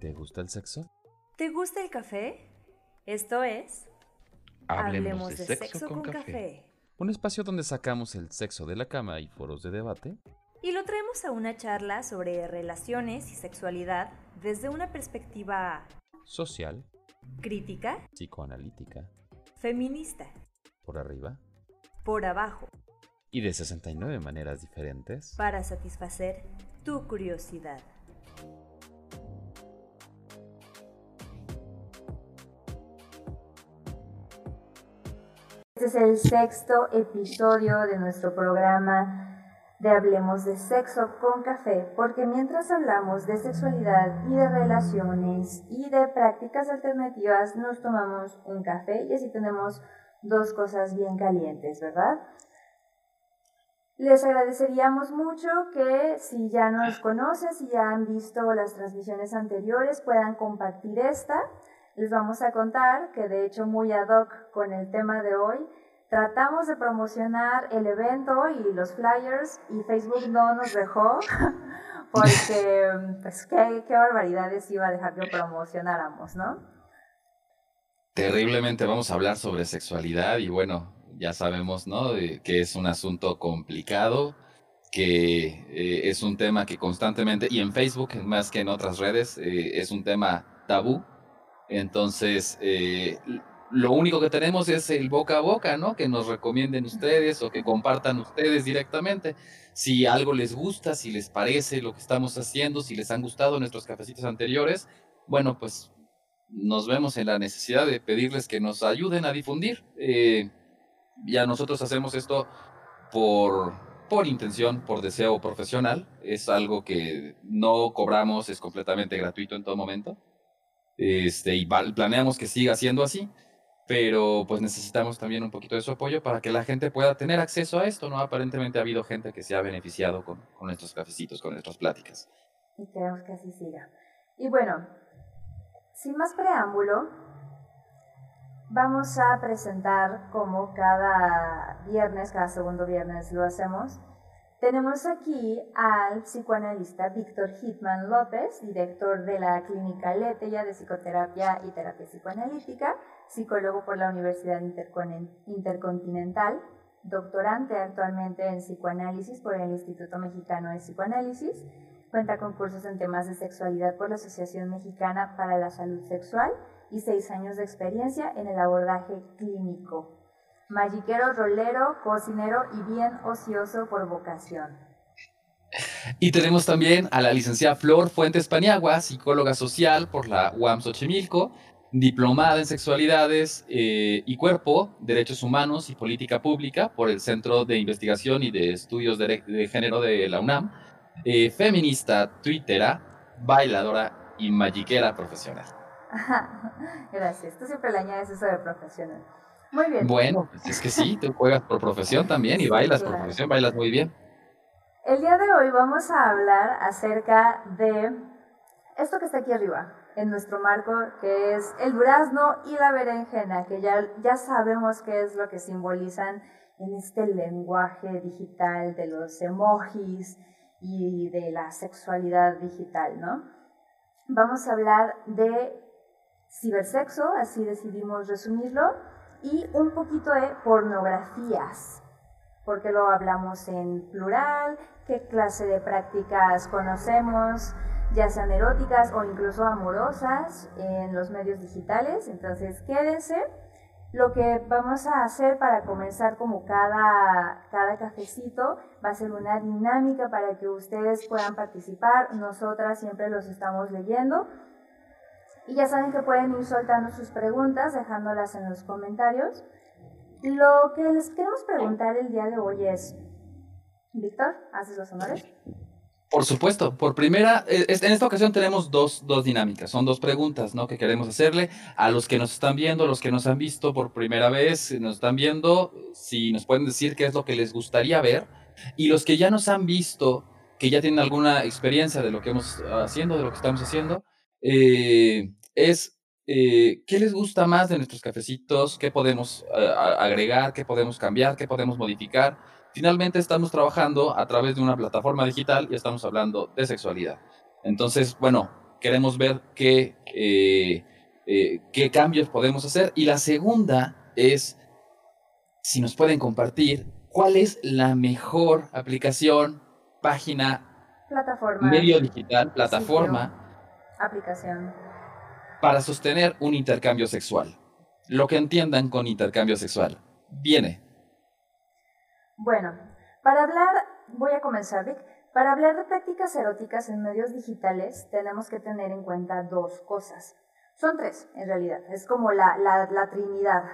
¿Te gusta el sexo? ¿Te gusta el café? Esto es... Hablemos, de, sexo, con, café. Un espacio donde sacamos el sexo de la cama y foros de debate. Y lo traemos a una charla sobre relaciones y sexualidad desde una perspectiva... Social. Crítica. Psicoanalítica. Feminista. Por arriba. Por abajo. Y de 69 maneras diferentes. Para satisfacer tu curiosidad. Es el sexto episodio de nuestro programa de Hablemos de Sexo con Café, porque mientras hablamos de sexualidad y de relaciones y de prácticas alternativas, nos tomamos un café y así tenemos dos cosas bien calientes, ¿verdad? Les agradeceríamos mucho que si ya nos conocen, si ya han visto las transmisiones anteriores, puedan compartir esta les vamos a contar que de hecho muy ad hoc con el tema de hoy, tratamos de promocionar el evento y los flyers y Facebook no nos dejó porque pues qué, qué barbaridades iba a dejar que promocionáramos, ¿no? Terriblemente vamos a hablar sobre sexualidad y bueno, ya sabemos, ¿no? que es un asunto complicado, que eh, es un tema que constantemente, y en Facebook más que en otras redes, eh, es un tema tabú entonces, eh, lo único que tenemos es el boca a boca, ¿no? Que nos recomienden ustedes o que compartan ustedes directamente. Si algo les gusta, si les parece lo que estamos haciendo, si les han gustado nuestros cafecitos anteriores, bueno, pues nos vemos en la necesidad de pedirles que nos ayuden a difundir. Eh, ya nosotros hacemos esto por, por intención, por deseo profesional. Es algo que no cobramos, es completamente gratuito en todo momento. Este, y planeamos que siga siendo así, pero pues necesitamos también un poquito de su apoyo para que la gente pueda tener acceso a esto, ¿no? Aparentemente ha habido gente que se ha beneficiado con, con cafecitos, con nuestras pláticas. Y queremos que así siga. Y bueno, sin más preámbulo, vamos a presentar como cada viernes, cada segundo viernes lo hacemos, tenemos aquí al psicoanalista Víctor Hitman López, director de la Clínica Letella de Psicoterapia y Terapia Psicoanalítica, psicólogo por la Universidad Intercontinental, doctorante actualmente en psicoanálisis por el Instituto Mexicano de Psicoanálisis, cuenta con cursos en temas de sexualidad por la Asociación Mexicana para la Salud Sexual y seis años de experiencia en el abordaje clínico magiquero, rolero, cocinero y bien ocioso por vocación. Y tenemos también a la licenciada Flor Fuentes Paniagua, psicóloga social por la UAM Xochimilco, diplomada en sexualidades eh, y cuerpo, derechos humanos y política pública por el Centro de Investigación y de Estudios de, Género de la UNAM, eh, feminista, twittera, bailadora y magiquera profesional. Gracias. Tú siempre le añades eso de profesional. Muy bien. Bueno, pues es que sí, tú juegas por profesión también y bailas por profesión, bailas muy bien. El día de hoy vamos a hablar acerca de esto que está aquí arriba, en nuestro marco, que es el durazno y la berenjena, que ya, ya sabemos qué es lo que simbolizan en este lenguaje digital de los emojis y de la sexualidad digital, ¿no? Vamos a hablar de cibersexo, así decidimos resumirlo, y un poquito de pornografías, porque lo hablamos en plural, qué clase de prácticas conocemos, ya sean eróticas o incluso amorosas en los medios digitales. Entonces, quédense. Lo que vamos a hacer para comenzar como cada, cada cafecito va a ser una dinámica para que ustedes puedan participar. Nosotras siempre los estamos leyendo y ya saben que pueden ir soltando sus preguntas, dejándolas en los comentarios. Lo que les queremos preguntar el día de hoy es, Víctor, ¿haces los honores? Por supuesto, por primera, eh, en esta ocasión tenemos dos, dos, dinámicas, son dos preguntas ¿no? que queremos hacerle a los que nos están viendo, los que nos han visto por primera vez, nos están viendo, si nos pueden decir qué es lo que les gustaría ver, y los que ya nos han visto, que ya tienen alguna experiencia de lo que hemos haciendo, de lo que estamos haciendo, eh, es eh, qué les gusta más de nuestros cafecitos, qué podemos agregar, qué podemos cambiar, qué podemos modificar. Finalmente estamos trabajando a través de una plataforma digital y estamos hablando de sexualidad. Entonces, bueno, queremos ver qué, eh, eh, qué cambios podemos hacer. Y la segunda es, si nos pueden compartir, cuál es la mejor aplicación, página, plataforma, medio digital, plataforma, aplicación, para sostener un intercambio sexual. Lo que entiendan con intercambio sexual. Viene. Bueno, para hablar, voy a comenzar, Vic. Para hablar de prácticas eróticas en medios digitales, tenemos que tener en cuenta dos cosas. Son tres, en realidad. Es como la, la, trinidad.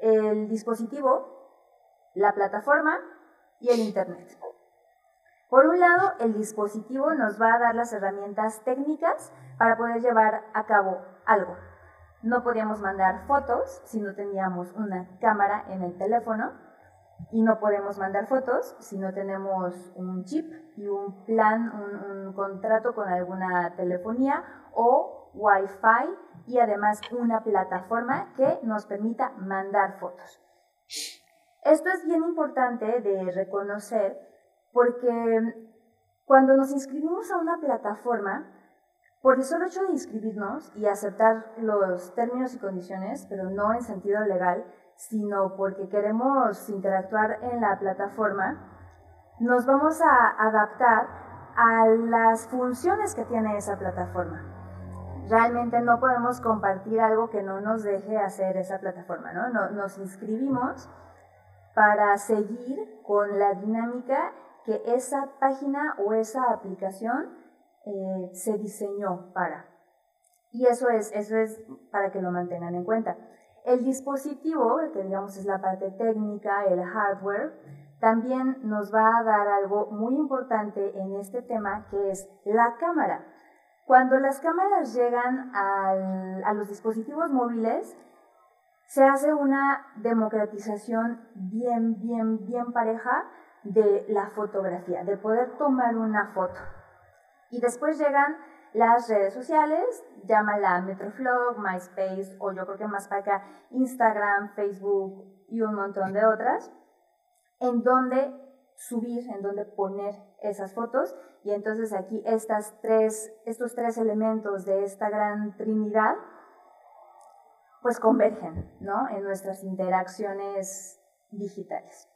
El dispositivo, la plataforma y el Internet. Por un lado, el dispositivo nos va a dar las herramientas técnicas para poder llevar a cabo algo. No podíamos mandar fotos si no teníamos una cámara en el teléfono y no podemos mandar fotos si no tenemos un chip y un plan, un, contrato con alguna telefonía o Wi-Fi y además una plataforma que nos permita mandar fotos. Esto es bien importante de reconocer porque cuando nos inscribimos a una plataforma, por el solo hecho de inscribirnos y aceptar los términos y condiciones, pero no en sentido legal, sino porque queremos interactuar en la plataforma, nos vamos a adaptar a las funciones que tiene esa plataforma. Realmente no podemos compartir algo que no nos deje hacer esa plataforma, ¿no? Nos inscribimos para seguir con la dinámica que esa página o esa aplicación eh, se diseñó para. Y eso es, eso es para que lo mantengan en cuenta. El dispositivo, que digamos es la parte técnica, el hardware, también nos va a dar algo muy importante en este tema, que es la cámara. Cuando las cámaras llegan a los dispositivos móviles, se hace una democratización bien, bien, bien pareja de la fotografía, de poder tomar una foto. Y después llegan las redes sociales, llámala Metroflog, MySpace o yo creo que más para acá Instagram, Facebook y un montón de otras, en donde subir, en donde poner esas fotos. Y entonces aquí estas tres, estos tres elementos de esta gran trinidad, pues convergen ¿no? en nuestras interacciones digitales.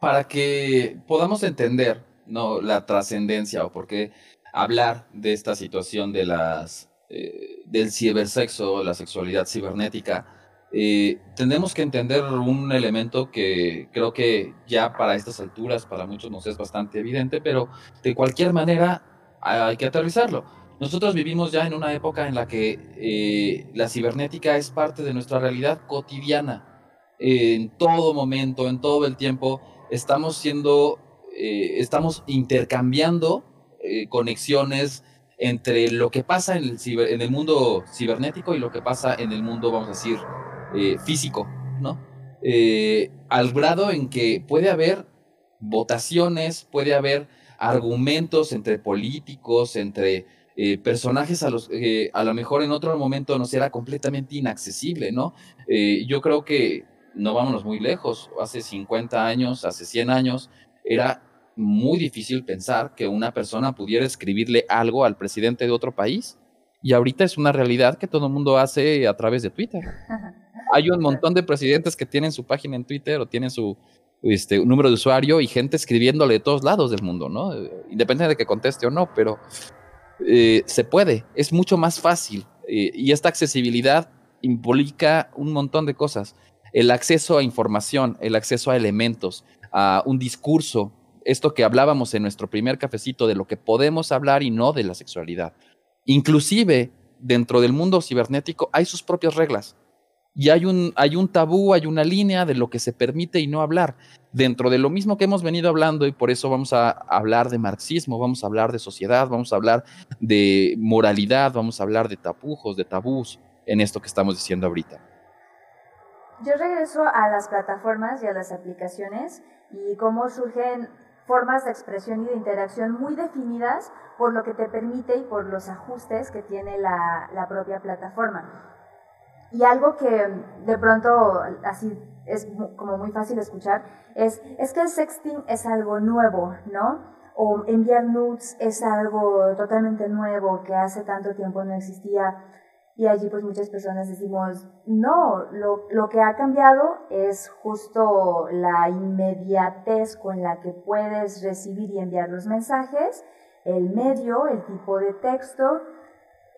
Para que podamos entender ¿no? la trascendencia o por qué hablar de esta situación de las, eh, del cibersexo, la sexualidad cibernética, eh, tenemos que entender un elemento que creo que ya para estas alturas para muchos nos es bastante evidente, pero de cualquier manera hay que aterrizarlo. Nosotros vivimos ya en una época en la que eh, la cibernética es parte de nuestra realidad cotidiana. en todo momento, en todo el tiempo, estamos siendo, eh, estamos intercambiando eh, conexiones entre lo que pasa en el, en el mundo cibernético y lo que pasa en el mundo, vamos a decir, eh, físico, ¿no? al grado en que puede haber votaciones, puede haber argumentos entre políticos, entre personajes a los que a lo mejor en otro momento nos era completamente inaccesible, ¿no? yo creo que no vámonos muy lejos, hace 50 años, hace 100 años, era muy difícil pensar que una persona pudiera escribirle algo al presidente de otro país. Y ahorita es una realidad que todo el mundo hace a través de Twitter. Hay un montón de presidentes que tienen su página en Twitter o tienen su este, número de usuario y gente escribiéndole de todos lados del mundo, ¿no? Independientemente de que conteste o no, pero eh, se puede, es mucho más fácil. Eh, y esta accesibilidad implica un montón de cosas el acceso a información, el acceso a elementos, a un discurso, esto que hablábamos en nuestro primer cafecito de lo que podemos hablar y no de la sexualidad. Inclusive dentro del mundo cibernético hay sus propias reglas y hay un, hay un tabú, hay una línea de lo que se permite y no hablar. Dentro de lo mismo que hemos venido hablando y por eso vamos a hablar de marxismo, vamos a hablar de sociedad, vamos a hablar de moralidad, vamos a hablar de tapujos, de tabús en esto que estamos diciendo ahorita. Yo regreso a las plataformas y a las aplicaciones y cómo surgen formas de expresión y de interacción muy definidas por lo que te permite y por los ajustes que tiene la, propia plataforma. Y algo que de pronto así es como muy fácil escuchar es, es que el sexting es algo nuevo, ¿no? O enviar nudes es algo totalmente nuevo que hace tanto tiempo no existía. Y allí pues muchas personas decimos, no, lo, lo, que ha cambiado es justo la inmediatez con la que puedes recibir y enviar los mensajes, el medio, el tipo de texto,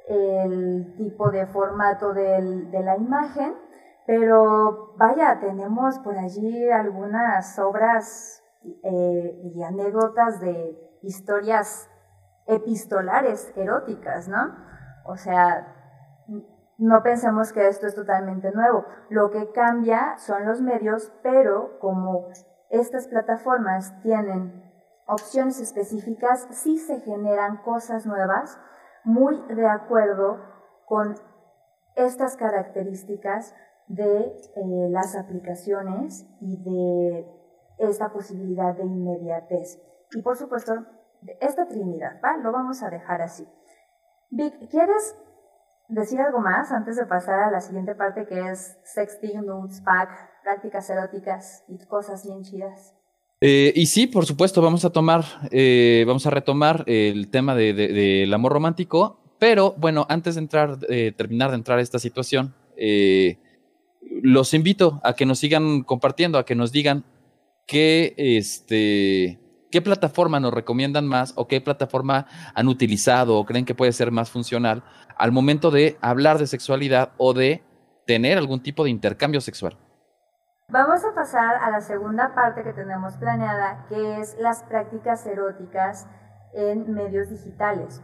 el tipo de formato de la imagen, pero vaya, tenemos por allí algunas obras eh, y anécdotas de historias epistolares eróticas, ¿no? O sea, no pensemos que esto es totalmente nuevo. Lo que cambia son los medios, pero como estas plataformas tienen opciones específicas, sí se generan cosas nuevas muy de acuerdo con estas características de eh, las aplicaciones y de esta posibilidad de inmediatez. Y por supuesto, esta trinidad, ¿va? Lo vamos a dejar así. Vic, ¿quieres decir algo más antes de pasar a la siguiente parte que es sexting, nudes, pack, prácticas eróticas y cosas bien chidas? Eh, y sí, por supuesto, vamos a tomar, eh, vamos a retomar el tema del de, amor romántico, pero bueno, antes de entrar, terminar de entrar a esta situación, eh, los invito a que nos sigan compartiendo, a que nos digan qué, este, qué plataforma nos recomiendan más o qué plataforma han utilizado o creen que puede ser más funcional al momento de hablar de sexualidad o de tener algún tipo de intercambio sexual. Vamos a pasar a la segunda parte que tenemos planeada, que es las prácticas eróticas en medios digitales.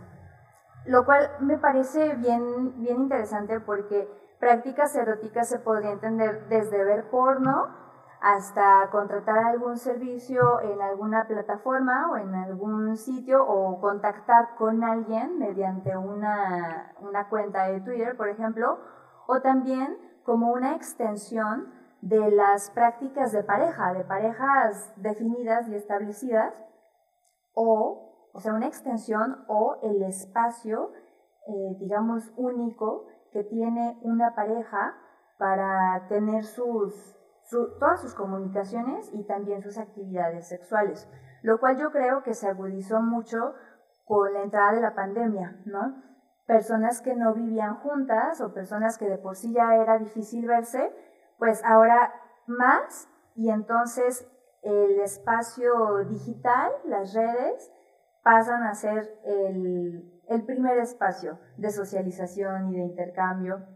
Lo cual me parece bien, bien interesante porque prácticas eróticas se podría entender desde ver porno hasta contratar algún servicio en alguna plataforma o en algún sitio o contactar con alguien mediante una, una cuenta de Twitter, por ejemplo, o también como una extensión de las prácticas de pareja, de parejas definidas y establecidas, o, o sea, una extensión o el espacio, eh, digamos, único que tiene una pareja para tener sus, todas sus comunicaciones y también sus actividades sexuales, lo cual yo creo que se agudizó mucho con la entrada de la pandemia, ¿no? Personas que no vivían juntas o personas que de por sí ya era difícil verse, pues ahora más y entonces el espacio digital, las redes, pasan a ser el, primer espacio de socialización y de intercambio.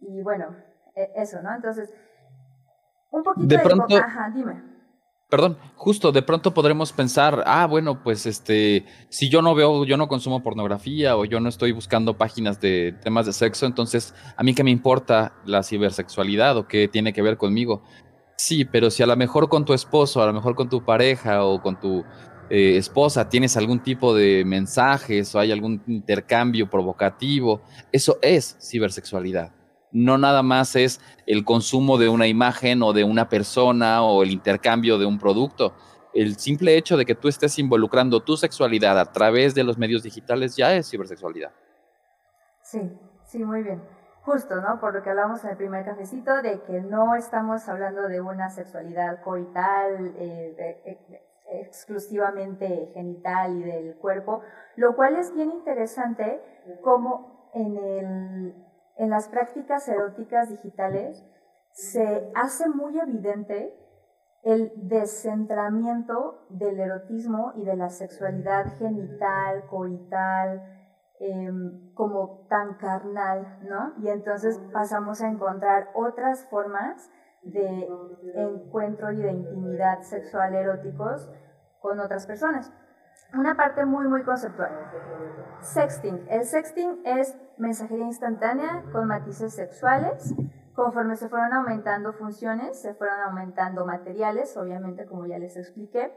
Y bueno, e, eso, ¿no? Entonces, un poquito de, pronto, Ajá, dime. Perdón, justo de pronto podremos pensar, ah, bueno, pues este, si yo no veo, yo no consumo pornografía o yo no estoy buscando páginas de temas de sexo, entonces a mí qué me importa la cibersexualidad o qué tiene que ver conmigo. Sí, pero si a lo mejor con tu esposo, a lo mejor con tu pareja o con tu eh, esposa tienes algún tipo de mensajes o hay algún intercambio provocativo, eso es cibersexualidad no nada más es el consumo de una imagen o de una persona o el intercambio de un producto. El simple hecho de que tú estés involucrando tu sexualidad a través de los medios digitales ya es cibersexualidad. Sí, sí, muy bien. Justo, ¿no? Por lo que hablamos en el primer cafecito, de que no estamos hablando de una sexualidad coital, eh, exclusivamente genital y del cuerpo, lo cual es bien interesante como en el en las prácticas eróticas digitales se hace muy evidente el descentramiento del erotismo y de la sexualidad genital, coital, em, como tan carnal, ¿no? Y entonces pasamos a encontrar otras formas de encuentro y de intimidad sexual eróticos con otras personas una parte muy, muy conceptual. Sexting. El sexting es mensajería instantánea con matices sexuales. Conforme se fueron aumentando funciones, se fueron aumentando materiales, obviamente, como ya les expliqué.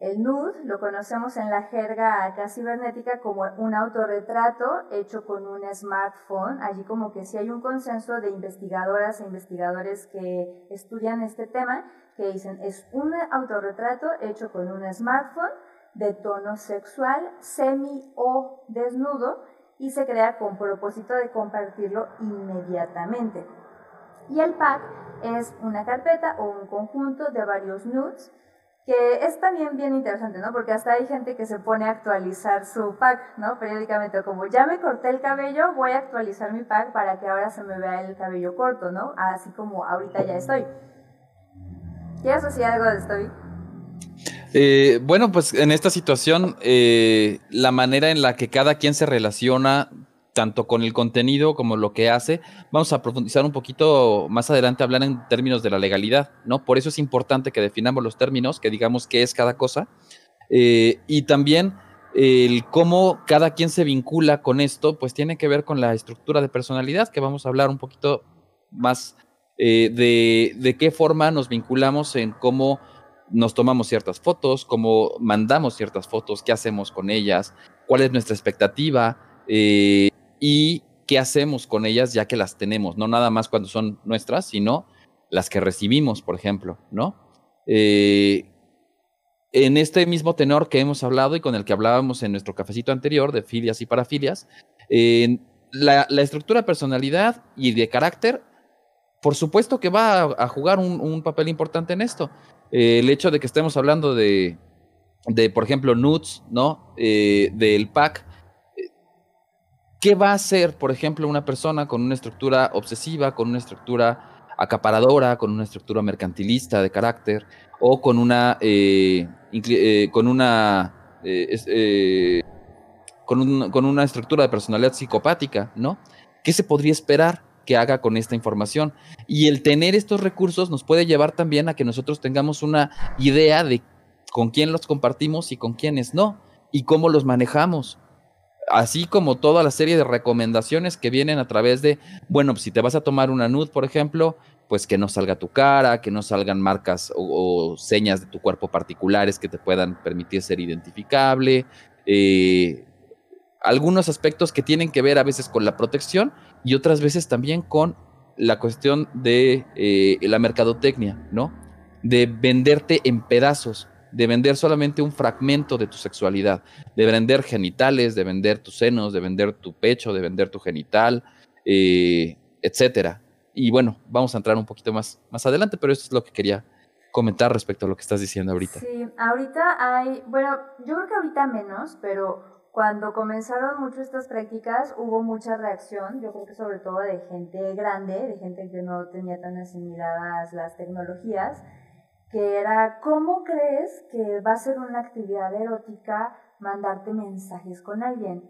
El nude lo conocemos en la jerga acá cibernética como un autorretrato hecho con un smartphone. Allí como que sí hay un consenso de investigadoras e investigadores que estudian este tema que dicen es un autorretrato hecho con un smartphone de tono sexual, semi o desnudo, y se crea con propósito de compartirlo inmediatamente. Y el pack es una carpeta o un conjunto de varios nudes que es también bien interesante, ¿no? Porque hasta hay gente que se pone a actualizar su pack, ¿no? Periódicamente, como ya me corté el cabello, voy a actualizar mi pack para que ahora se me vea el cabello corto, ¿no? Así como ahorita ya estoy. ¿Quieres decir algo de estoy? Eh, bueno, pues en esta situación, eh, la manera en la que cada quien se relaciona tanto con el contenido como lo que hace. Vamos a profundizar un poquito más adelante, hablar en términos de la legalidad, ¿no? Por eso es importante que definamos los términos, que digamos qué es cada cosa, eh, y también el cómo cada quien se vincula con esto, pues tiene que ver con la estructura de personalidad, que vamos a hablar un poquito más eh, de, de qué forma nos vinculamos en cómo nos tomamos ciertas fotos, cómo mandamos ciertas fotos, qué hacemos con ellas, cuál es nuestra expectativa, eh, y qué hacemos con ellas ya que las tenemos, no nada más cuando son nuestras, sino las que recibimos, por ejemplo, ¿no? Eh, en este mismo tenor que hemos hablado y con el que hablábamos en nuestro cafecito anterior de filias y parafilias, la, estructura personalidad y de carácter, por supuesto que va a, jugar un, papel importante en esto. Eh, el hecho de que estemos hablando de, de por ejemplo, nudes, ¿no? Eh, del pack, ¿Qué va a hacer, por ejemplo, una persona con una estructura obsesiva, con una estructura acaparadora, con una estructura mercantilista de carácter o con una, eh, eh, con una, eh, con, con una estructura de personalidad psicopática, ¿no? ¿Qué se podría esperar? Que haga con esta información. Y el tener estos recursos nos puede llevar también a que nosotros tengamos una idea de con quién los compartimos y con quiénes no, y cómo los manejamos así como toda la serie de recomendaciones que vienen a través de, bueno, pues si te vas a tomar una nude, por ejemplo, pues que no salga tu cara, que no salgan marcas o, señas de tu cuerpo particulares que te puedan permitir ser identificable, eh, algunos aspectos que tienen que ver a veces con la protección y otras veces también con la cuestión de eh, la mercadotecnia, ¿no? De venderte en pedazos de vender solamente un fragmento de tu sexualidad, de vender genitales, de vender tus senos, de vender tu pecho, de vender tu genital, eh, etcétera. Y bueno, vamos a entrar un poquito más, más adelante, pero esto es lo que quería comentar respecto a lo que estás diciendo ahorita. Sí, ahorita hay, bueno, yo creo que ahorita menos, pero cuando comenzaron mucho estas prácticas hubo mucha reacción, yo creo que sobre todo de gente grande, de gente que no tenía tan asimiladas las tecnologías, que era, ¿cómo crees que va a ser una actividad erótica mandarte mensajes con alguien?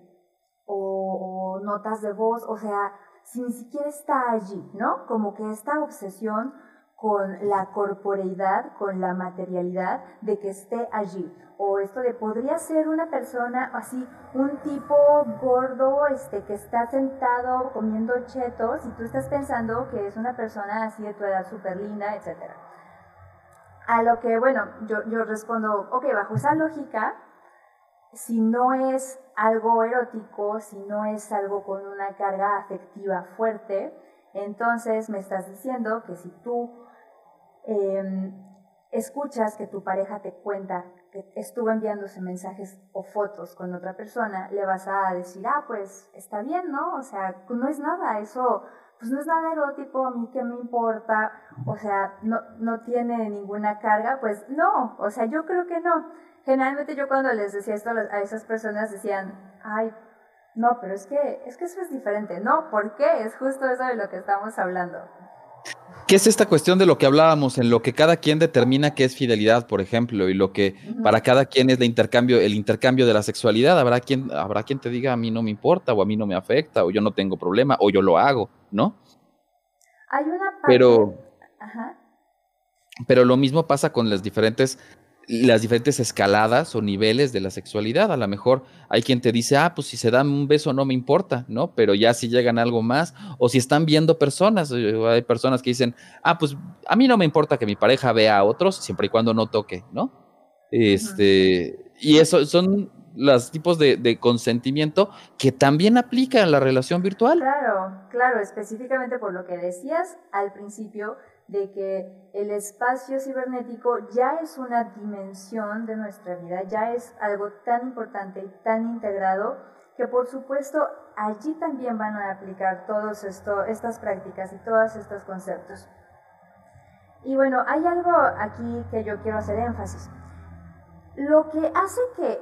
O, notas de voz, o sea, si ni siquiera está allí, ¿no? Como que esta obsesión con la corporeidad, con la materialidad de que esté allí. O esto de podría ser una persona así, un tipo gordo este, que está sentado comiendo chetos y tú estás pensando que es una persona así de tu edad súper linda, etcétera. A lo que, bueno, yo, yo respondo, ok, bajo esa lógica, si no es algo erótico, si no es algo con una carga afectiva fuerte, entonces me estás diciendo que si tú em, escuchas que tu pareja te cuenta que estuvo enviándose mensajes o fotos con otra persona, le vas a decir, ah, pues está bien, ¿no? O sea, no es nada, eso pues no es nada erótico, a mí que me importa, o sea, no, no tiene ninguna carga, pues no, o sea, yo creo que no. Generalmente yo cuando les decía esto a esas personas decían, ay, no, pero es que, es que eso es diferente, no, ¿por qué? Es justo eso de lo que estamos hablando. ¿Qué es esta cuestión de lo que hablábamos, en lo que cada quien determina qué es fidelidad, por ejemplo, y lo que para cada quien es el intercambio, el intercambio de la sexualidad? Habrá quien, habrá quien te diga a mí no me importa, o a mí no me afecta, o yo no tengo problema, o yo lo hago, ¿no? Hay una parte. Pero, pero lo mismo pasa con las diferentes las diferentes escaladas o niveles de la sexualidad. A lo mejor hay quien te dice, ah, pues si se dan un beso no me importa, ¿no? Pero ya si llegan algo más, o si están viendo personas, eh, hay personas que dicen, ah, pues a mí no me importa que mi pareja vea a otros, siempre y cuando no toque, ¿no? Este, y eso son los tipos de, de, consentimiento que también aplican en la relación virtual. Claro, claro, específicamente por lo que decías al principio, de que el espacio cibernético ya es una dimensión de nuestra vida, ya es algo tan importante y tan integrado que por supuesto allí también van a aplicar todas estas prácticas y todos estos conceptos. Y bueno, hay algo aquí que yo quiero hacer énfasis. Lo que hace que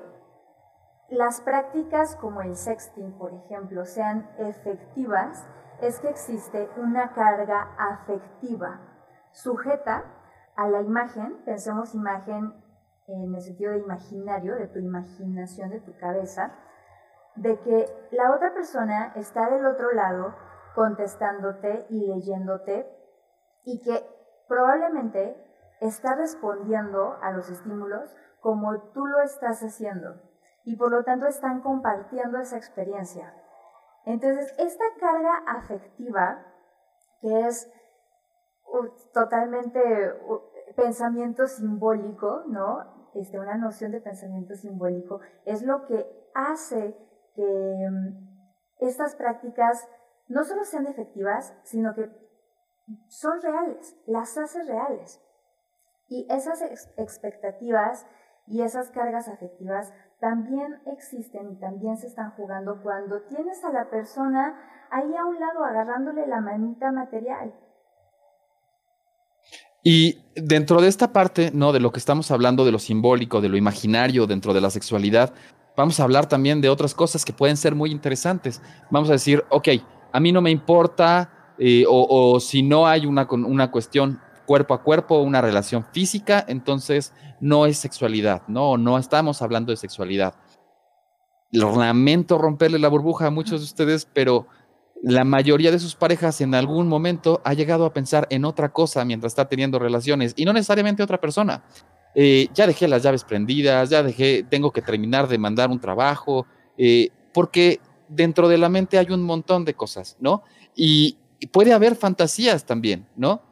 las prácticas como el sexting, por ejemplo, sean efectivas es que existe una carga afectiva sujeta a la imagen, pensemos imagen en el sentido de imaginario, de tu imaginación, de tu cabeza, de que la otra persona está del otro lado contestándote y leyéndote y que probablemente está respondiendo a los estímulos como tú lo estás haciendo y por lo tanto están compartiendo esa experiencia. Entonces, esta carga afectiva, que es totalmente pensamiento simbólico, ¿no? Este, una noción de pensamiento simbólico, es lo que hace que mm, estas prácticas no solo sean efectivas, sino que son reales, las hace reales. Y esas expectativas y esas cargas afectivas también existen y también se están jugando cuando tienes a la persona ahí a un lado agarrándole la manita material. Y dentro de esta parte, ¿no? De lo que estamos hablando, de lo simbólico, de lo imaginario dentro de la sexualidad, vamos a hablar también de otras cosas que pueden ser muy interesantes. Vamos a decir, ok, a mí no me importa, eh, o, si no hay una, una cuestión cuerpo a cuerpo, una relación física, entonces no es sexualidad, no, no estamos hablando de sexualidad. Lamento romperle la burbuja a muchos de ustedes, pero la mayoría de sus parejas en algún momento ha llegado a pensar en otra cosa mientras está teniendo relaciones y no necesariamente otra persona. Eh, ya dejé las llaves prendidas, ya dejé, tengo que terminar de mandar un trabajo, eh, porque dentro de la mente hay un montón de cosas, ¿no? Y puede haber fantasías también, ¿no?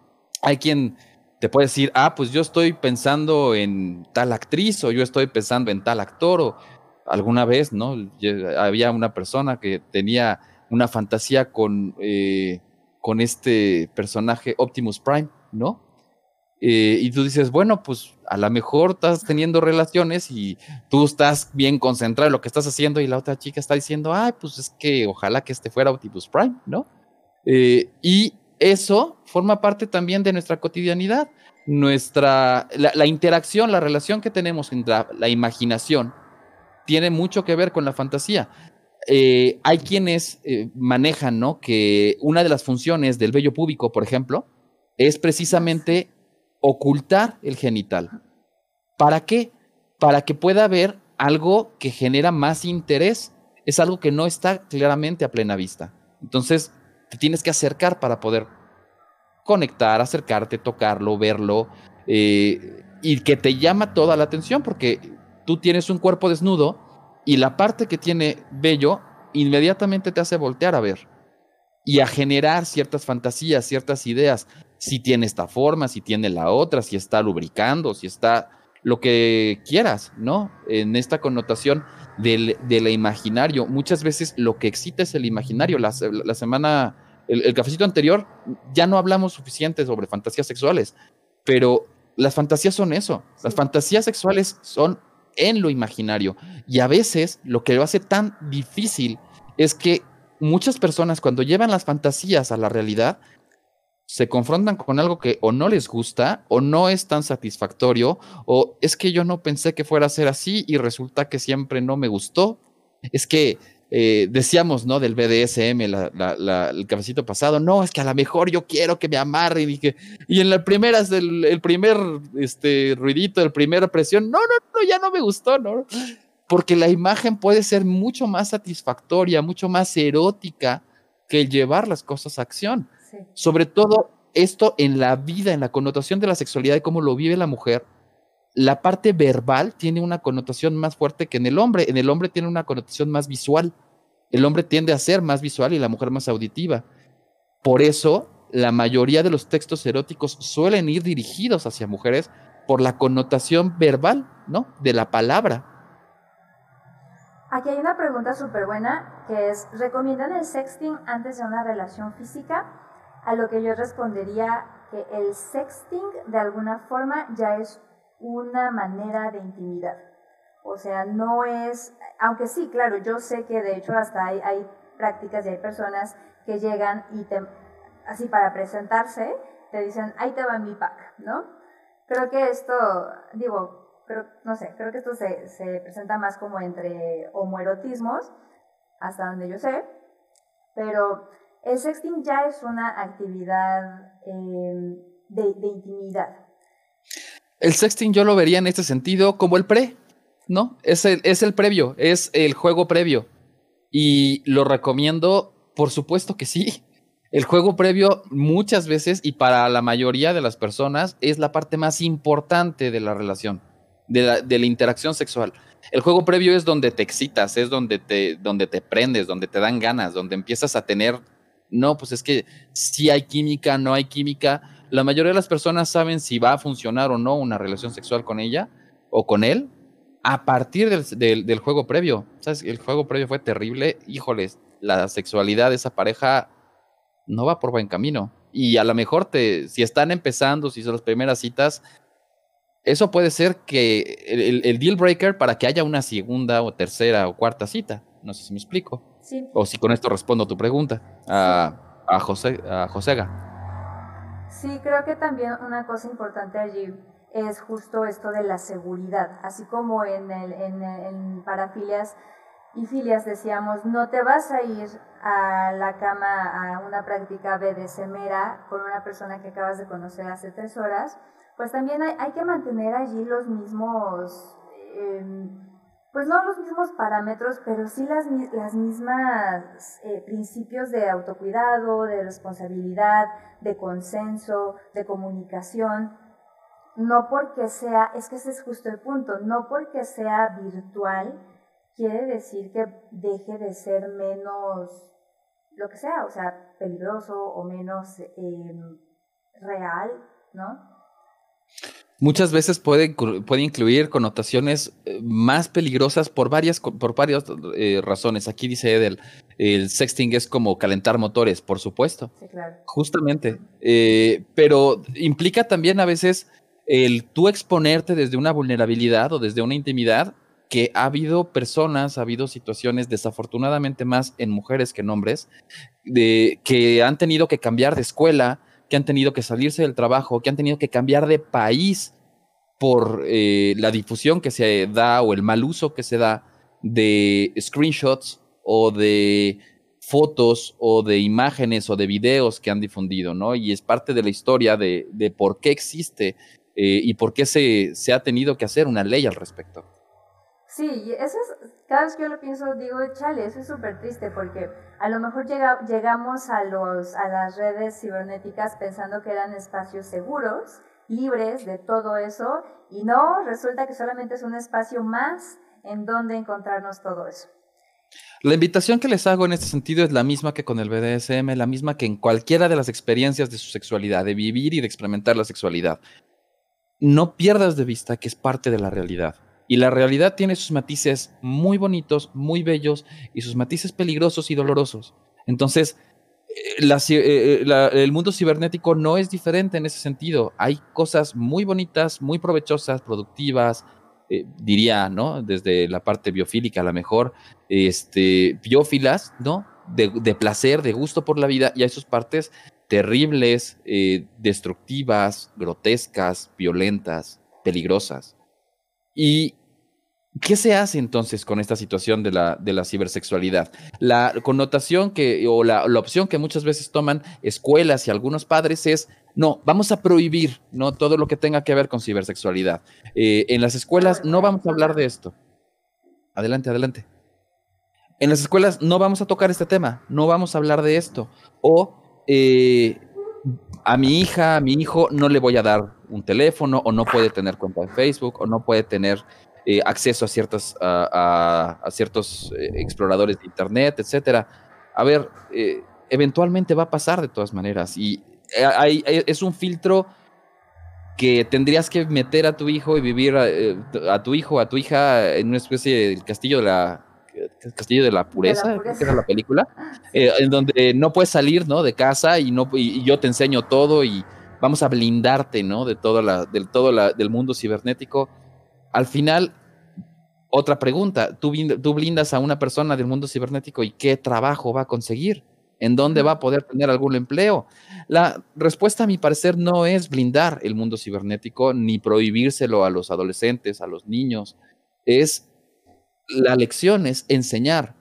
Hay quien te puede decir, ah, pues yo estoy pensando en tal actriz o yo estoy pensando en tal actor o alguna vez, ¿no? había una persona que tenía una fantasía con, eh, con este personaje Optimus Prime, ¿no? Eh, y tú dices, bueno, pues a lo mejor estás teniendo relaciones y tú estás bien concentrado en lo que estás haciendo y la otra chica está diciendo, ay, pues es que ojalá que este fuera Optimus Prime, ¿no? Eh, y eso forma parte también de nuestra cotidianidad. Nuestra, la, interacción, la relación que tenemos entre la, imaginación tiene mucho que ver con la fantasía. Eh, hay quienes manejan, ¿no? Que una de las funciones del vello púbico, por ejemplo, es precisamente ocultar el genital. ¿Para qué? Para que pueda haber algo que genera más interés. Es algo que no está claramente a plena vista. Entonces, te tienes que acercar para poder conectar, acercarte, tocarlo, verlo, eh, y que te llama toda la atención, porque tú tienes un cuerpo desnudo y la parte que tiene bello inmediatamente te hace voltear a ver y a generar ciertas fantasías, ciertas ideas si tiene esta forma, si tiene la otra, si está lubricando, si está lo que quieras, ¿no? En esta connotación del, imaginario. Muchas veces lo que excita es el imaginario. La, semana, el, cafecito anterior, ya no hablamos suficiente sobre fantasías sexuales, pero las fantasías son eso. Las fantasías sexuales son en lo imaginario. Y a veces lo que lo hace tan difícil es que muchas personas cuando llevan las fantasías a la realidad, se confrontan con algo que o no les gusta o no es tan satisfactorio o es que yo no pensé que fuera a ser así y resulta que siempre no me gustó. Es que eh, decíamos, ¿no? Del BDSM, el cafecito pasado, no, es que a lo mejor yo quiero que me amarren y que, y en la primera, el, el primer este, ruidito, el primera presión, no, no, no, ya no me gustó, ¿no? Porque la imagen puede ser mucho más satisfactoria, mucho más erótica que el llevar las cosas a acción. Sobre todo esto en la vida, en la connotación de la sexualidad y cómo lo vive la mujer, la parte verbal tiene una connotación más fuerte que en el hombre. En el hombre tiene una connotación más visual. El hombre tiende a ser más visual y la mujer más auditiva. Por eso, la mayoría de los textos eróticos suelen ir dirigidos hacia mujeres por la connotación verbal, ¿no? De la palabra. Aquí hay una pregunta súper buena que es, ¿recomiendan el sexting antes de una relación física? A lo que yo respondería que el sexting de alguna forma ya es una manera de intimidad. O sea, no es, aunque sí, claro, yo sé que de hecho hasta hay, prácticas y hay personas que llegan y te, así para presentarse, te dicen, ahí te va mi pack, ¿no? Creo que esto, digo, no sé, creo que esto se, se presenta más como entre homoerotismos, hasta donde yo sé, pero el sexting ya es una actividad de, de intimidad. El sexting yo lo vería en este sentido como el pre, ¿no? Es el, es el previo, es el juego previo. Y lo recomiendo, por supuesto que sí. El juego previo muchas veces y para la mayoría de las personas es la parte más importante de la relación, de la, de la interacción sexual. El juego previo es donde te excitas, es donde te, donde te prendes, donde te dan ganas, donde empiezas a tener, no, pues es que si hay química, no hay química. La mayoría de las personas saben si va a funcionar o no una relación sexual con ella o con él a partir del, del, juego previo. ¿Sabes? El juego previo fue terrible. Híjoles, la sexualidad de esa pareja no va por buen camino. Y a lo mejor te, si están empezando, si son las primeras citas, eso puede ser que el, deal breaker para que haya una segunda o tercera o cuarta cita. No sé si me explico. Sí. O si con esto respondo a tu pregunta a, a, José, a Josega. Sí, creo que también una cosa importante allí es justo esto de la seguridad. Así como en, el, en, en parafilias y filias decíamos, no te vas a ir a la cama a una práctica BDSMera con una persona que acabas de conocer hace tres horas pues también hay, que mantener allí los mismos, eh, pues no los mismos parámetros, pero sí las, las mismas eh, principios de autocuidado, de responsabilidad, de consenso, de comunicación. No porque sea, es que ese es justo el punto, no porque sea virtual quiere decir que deje de ser menos lo que sea, o sea, peligroso o menos eh, real, ¿no? Muchas veces puede, puede, incluir connotaciones eh, más peligrosas por varias, por varias eh, razones. Aquí dice Edel, el sexting es como calentar motores, por supuesto. Sí, claro. Justamente. Eh, pero implica también a veces el tú exponerte desde una vulnerabilidad o desde una intimidad que ha habido personas, ha habido situaciones, desafortunadamente más en mujeres que en hombres, de, que han tenido que cambiar de escuela, que han tenido que salirse del trabajo, que han tenido que cambiar de país por eh, la difusión que se da o el mal uso que se da de screenshots o de fotos o de imágenes o de videos que han difundido, ¿no? Y es parte de la historia de, de por qué existe eh, y por qué se, se ha tenido que hacer una ley al respecto. Sí, eso es, cada vez que yo lo pienso, digo, chale, eso es súper triste porque a lo mejor llega, llegamos a, a las redes cibernéticas pensando que eran espacios seguros, libres de todo eso, y no, resulta que solamente es un espacio más en donde encontrarnos todo eso. La invitación que les hago en este sentido es la misma que con el BDSM, la misma que en cualquiera de las experiencias de su sexualidad, de vivir y de experimentar la sexualidad. No pierdas de vista que es parte de la realidad y la realidad tiene sus matices muy bonitos, muy bellos y sus matices peligrosos y dolorosos. Entonces, eh, eh, eh, el mundo cibernético no es diferente en ese sentido. Hay cosas muy bonitas, muy provechosas, productivas, diría, ¿no? Desde la parte biofílica a lo mejor, este, biófilas, ¿no? De, placer, de gusto por la vida, y hay sus partes terribles, destructivas, grotescas, violentas, peligrosas. ¿Y qué se hace entonces con esta situación de la, de la cibersexualidad? La connotación que, o la, opción que muchas veces toman escuelas y algunos padres es, no, vamos a prohibir ¿no? todo lo que tenga que ver con cibersexualidad. Eh, en las escuelas no vamos a hablar de esto. Adelante, adelante. En las escuelas no vamos a tocar este tema, no vamos a hablar de esto. O eh, a mi hija, a mi hijo, no le voy a dar un teléfono o no puede tener cuenta de Facebook o no puede tener eh, acceso a, ciertas, a, ciertos eh, exploradores de Internet, etcétera. A ver, eh, eventualmente va a pasar de todas maneras y hay, es un filtro que tendrías que meter a tu hijo y vivir a, a tu hijo, a tu hija en una especie de castillo de la Castillo de la Pureza, que era la película, en donde no puedes salir, ¿no? De casa y no y yo te enseño todo y vamos a blindarte, ¿no? De todo, la, del, todo la, del mundo cibernético. Al final, otra pregunta, ¿tú, tú blindas a una persona del mundo cibernético y qué trabajo va a conseguir? ¿En dónde va a poder tener algún empleo? La respuesta, a mi parecer, no es blindar el mundo cibernético ni prohibírselo a los adolescentes, a los niños. Es la lección, es enseñar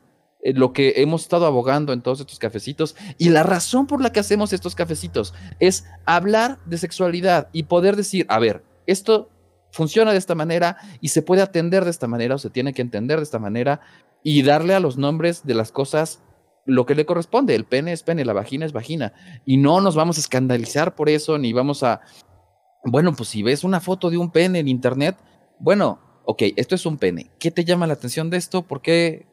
eh, lo que hemos estado abogando en todos estos cafecitos. Y la razón por la que hacemos estos cafecitos es hablar de sexualidad y poder decir, a ver, esto funciona de esta manera y se puede atender de esta manera o se tiene que entender de esta manera y darle a los nombres de las cosas lo que le corresponde. El pene es pene, la vagina es vagina. Y no nos vamos a escandalizar por eso, ni vamos a... Bueno, pues si ves una foto de un pene en internet, bueno, ok, esto es un pene. ¿Qué te llama la atención de esto? ¿Por qué?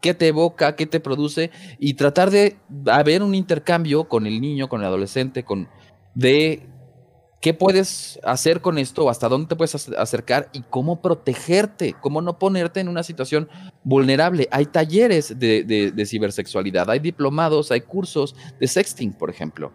¿Qué te evoca? ¿Qué te produce? Y tratar de haber un intercambio con el niño, con el adolescente, con de ¿Qué puedes hacer con esto? ¿Hasta dónde te puedes acercar? ¿Y cómo protegerte? ¿Cómo no ponerte en una situación vulnerable? Hay talleres de, cibersexualidad, hay diplomados, hay cursos de sexting, por ejemplo.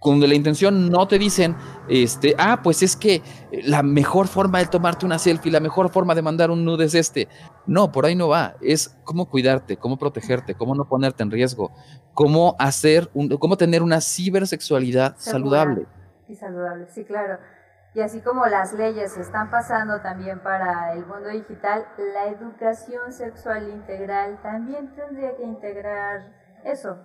Con la intención no te dicen, este, ah, pues es que la mejor forma de tomarte una selfie, la mejor forma de mandar un nude es este. No, por ahí no va. Es cómo cuidarte, cómo protegerte, cómo no ponerte en riesgo, cómo hacer, cómo tener una cibersexualidad saludable y saludable, sí, claro. Y así como las leyes están pasando también para el mundo digital, la educación sexual integral también tendría que integrar eso,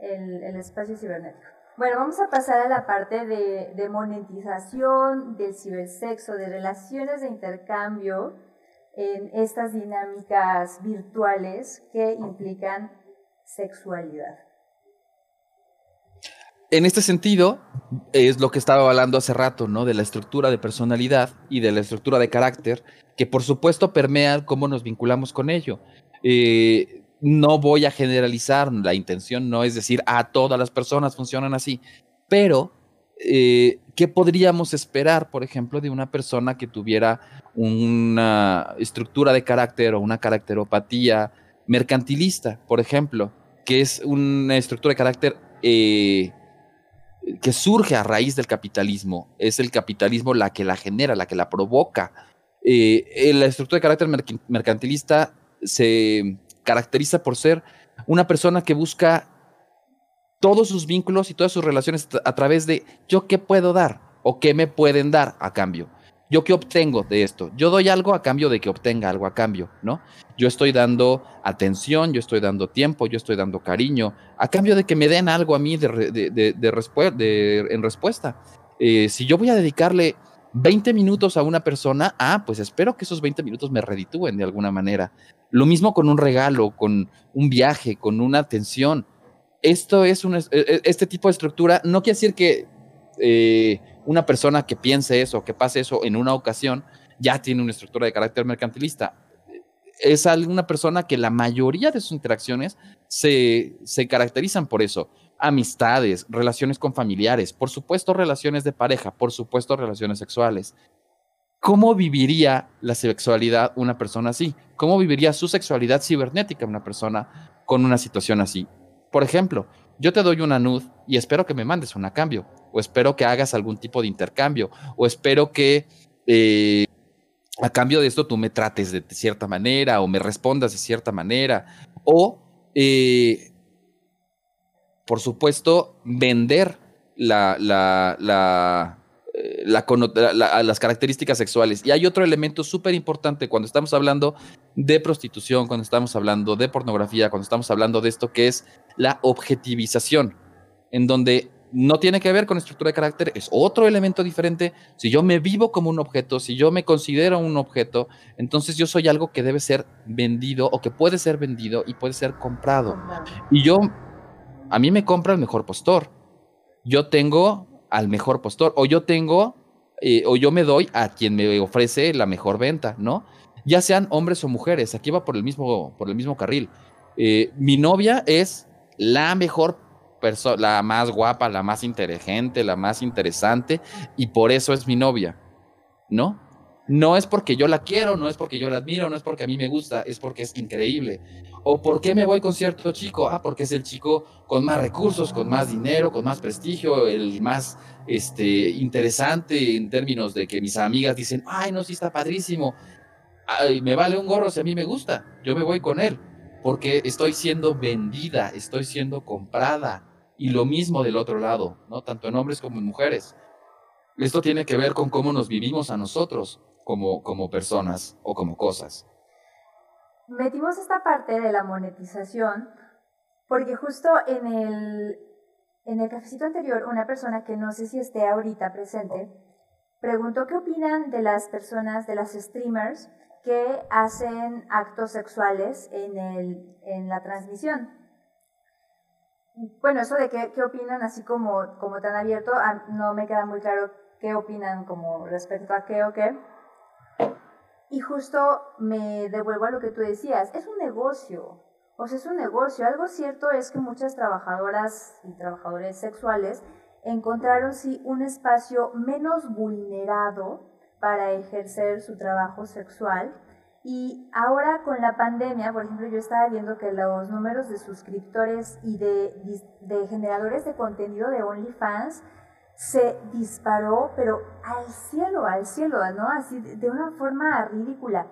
el, el espacio cibernético. Bueno, vamos a pasar a la parte de, monetización del cibersexo, de relaciones de intercambio en estas dinámicas virtuales que implican sexualidad. En este sentido, es lo que estaba hablando hace rato, ¿no? De la estructura de personalidad y de la estructura de carácter, que por supuesto permea cómo nos vinculamos con ello. Eh, no voy a generalizar, la intención no es decir, a ah, todas las personas funcionan así, pero eh, ¿qué podríamos esperar, por ejemplo, de una persona que tuviera una estructura de carácter o una caracteropatía mercantilista, por ejemplo, que es una estructura de carácter eh, que surge a raíz del capitalismo. Es el capitalismo la que la genera, la que la provoca. Eh, la estructura de carácter mercantilista se caracteriza por ser una persona que busca todos sus vínculos y todas sus relaciones a través de yo qué puedo dar o qué me pueden dar a cambio. ¿Yo qué obtengo de esto? Yo doy algo a cambio de que obtenga algo a cambio, ¿no? Yo estoy dando atención, yo estoy dando tiempo, yo estoy dando cariño, a cambio de que me den algo a mí de, en respuesta. Eh, si yo voy a dedicarle 20 minutos a una persona, ah, pues espero que esos 20 minutos me reditúen de alguna manera. Lo mismo con un regalo, con un viaje, con una atención. Esto es un, e, e, este tipo de estructura, no quiere decir que... Eh, una persona que piense eso, que pase eso en una ocasión, ya tiene una estructura de carácter mercantilista. Es una persona que la mayoría de sus interacciones se, se caracterizan por eso. Amistades, relaciones con familiares, por supuesto relaciones de pareja, por supuesto relaciones sexuales. ¿Cómo viviría la sexualidad una persona así? ¿Cómo viviría su sexualidad cibernética una persona con una situación así? Por ejemplo, yo te doy una nud y espero que me mandes una cambio, o espero que hagas algún tipo de intercambio, o espero que eh, a cambio de esto tú me trates de cierta manera, o me respondas de cierta manera, o, eh, por supuesto, vender la, la, la, eh, las características sexuales. Y hay otro elemento súper importante cuando estamos hablando de prostitución, cuando estamos hablando de pornografía, cuando estamos hablando de esto que es la objetivización, en donde no tiene que ver con estructura de carácter, es otro elemento diferente. Si yo me vivo como un objeto, si yo me considero un objeto, entonces yo soy algo que debe ser vendido o que puede ser vendido y puede ser comprado. Y yo, a mí me compra el mejor postor. Yo tengo al mejor postor o yo tengo eh, o yo me doy a quien me ofrece la mejor venta, ¿no? Ya sean hombres o mujeres, aquí va por el mismo, por el mismo carril. Eh, mi novia es la mejor persona, la más guapa, la más inteligente, la más interesante, y por eso es mi novia, ¿no? No es porque yo la quiero, no es porque yo la admiro, no es porque a mí me gusta, es porque es increíble. ¿O por qué me voy con cierto chico? Ah, porque es el chico con más recursos, con más dinero, con más prestigio, el más este, interesante en términos de que mis amigas dicen, ay, no, sí está padrísimo. me vale un gorro si a mí me gusta, yo me voy con él, porque estoy siendo vendida, estoy siendo comprada. Y lo mismo del otro lado, ¿no? Tanto en hombres como en mujeres. Esto tiene que ver con cómo nos vivimos a nosotros como, personas o como cosas. Metimos esta parte de la monetización porque justo en el, en el cafecito anterior, una persona que no sé si esté ahorita presente, preguntó qué opinan de las personas, de las streamers que hacen actos sexuales en, el, en la transmisión. Bueno, eso de qué, qué opinan así como, como tan abierto, no me queda muy claro qué opinan como respecto a qué o qué. Y justo me devuelvo a lo que tú decías, es un negocio, o sea, es un negocio. Algo cierto es que muchas trabajadoras y trabajadores sexuales encontraron sí un espacio menos vulnerado para ejercer su trabajo sexual. Y ahora con la pandemia, por ejemplo, yo estaba viendo que los números de suscriptores y de, de generadores de contenido de OnlyFans se disparó, pero al cielo, al cielo, ¿no? Así de una forma ridícula.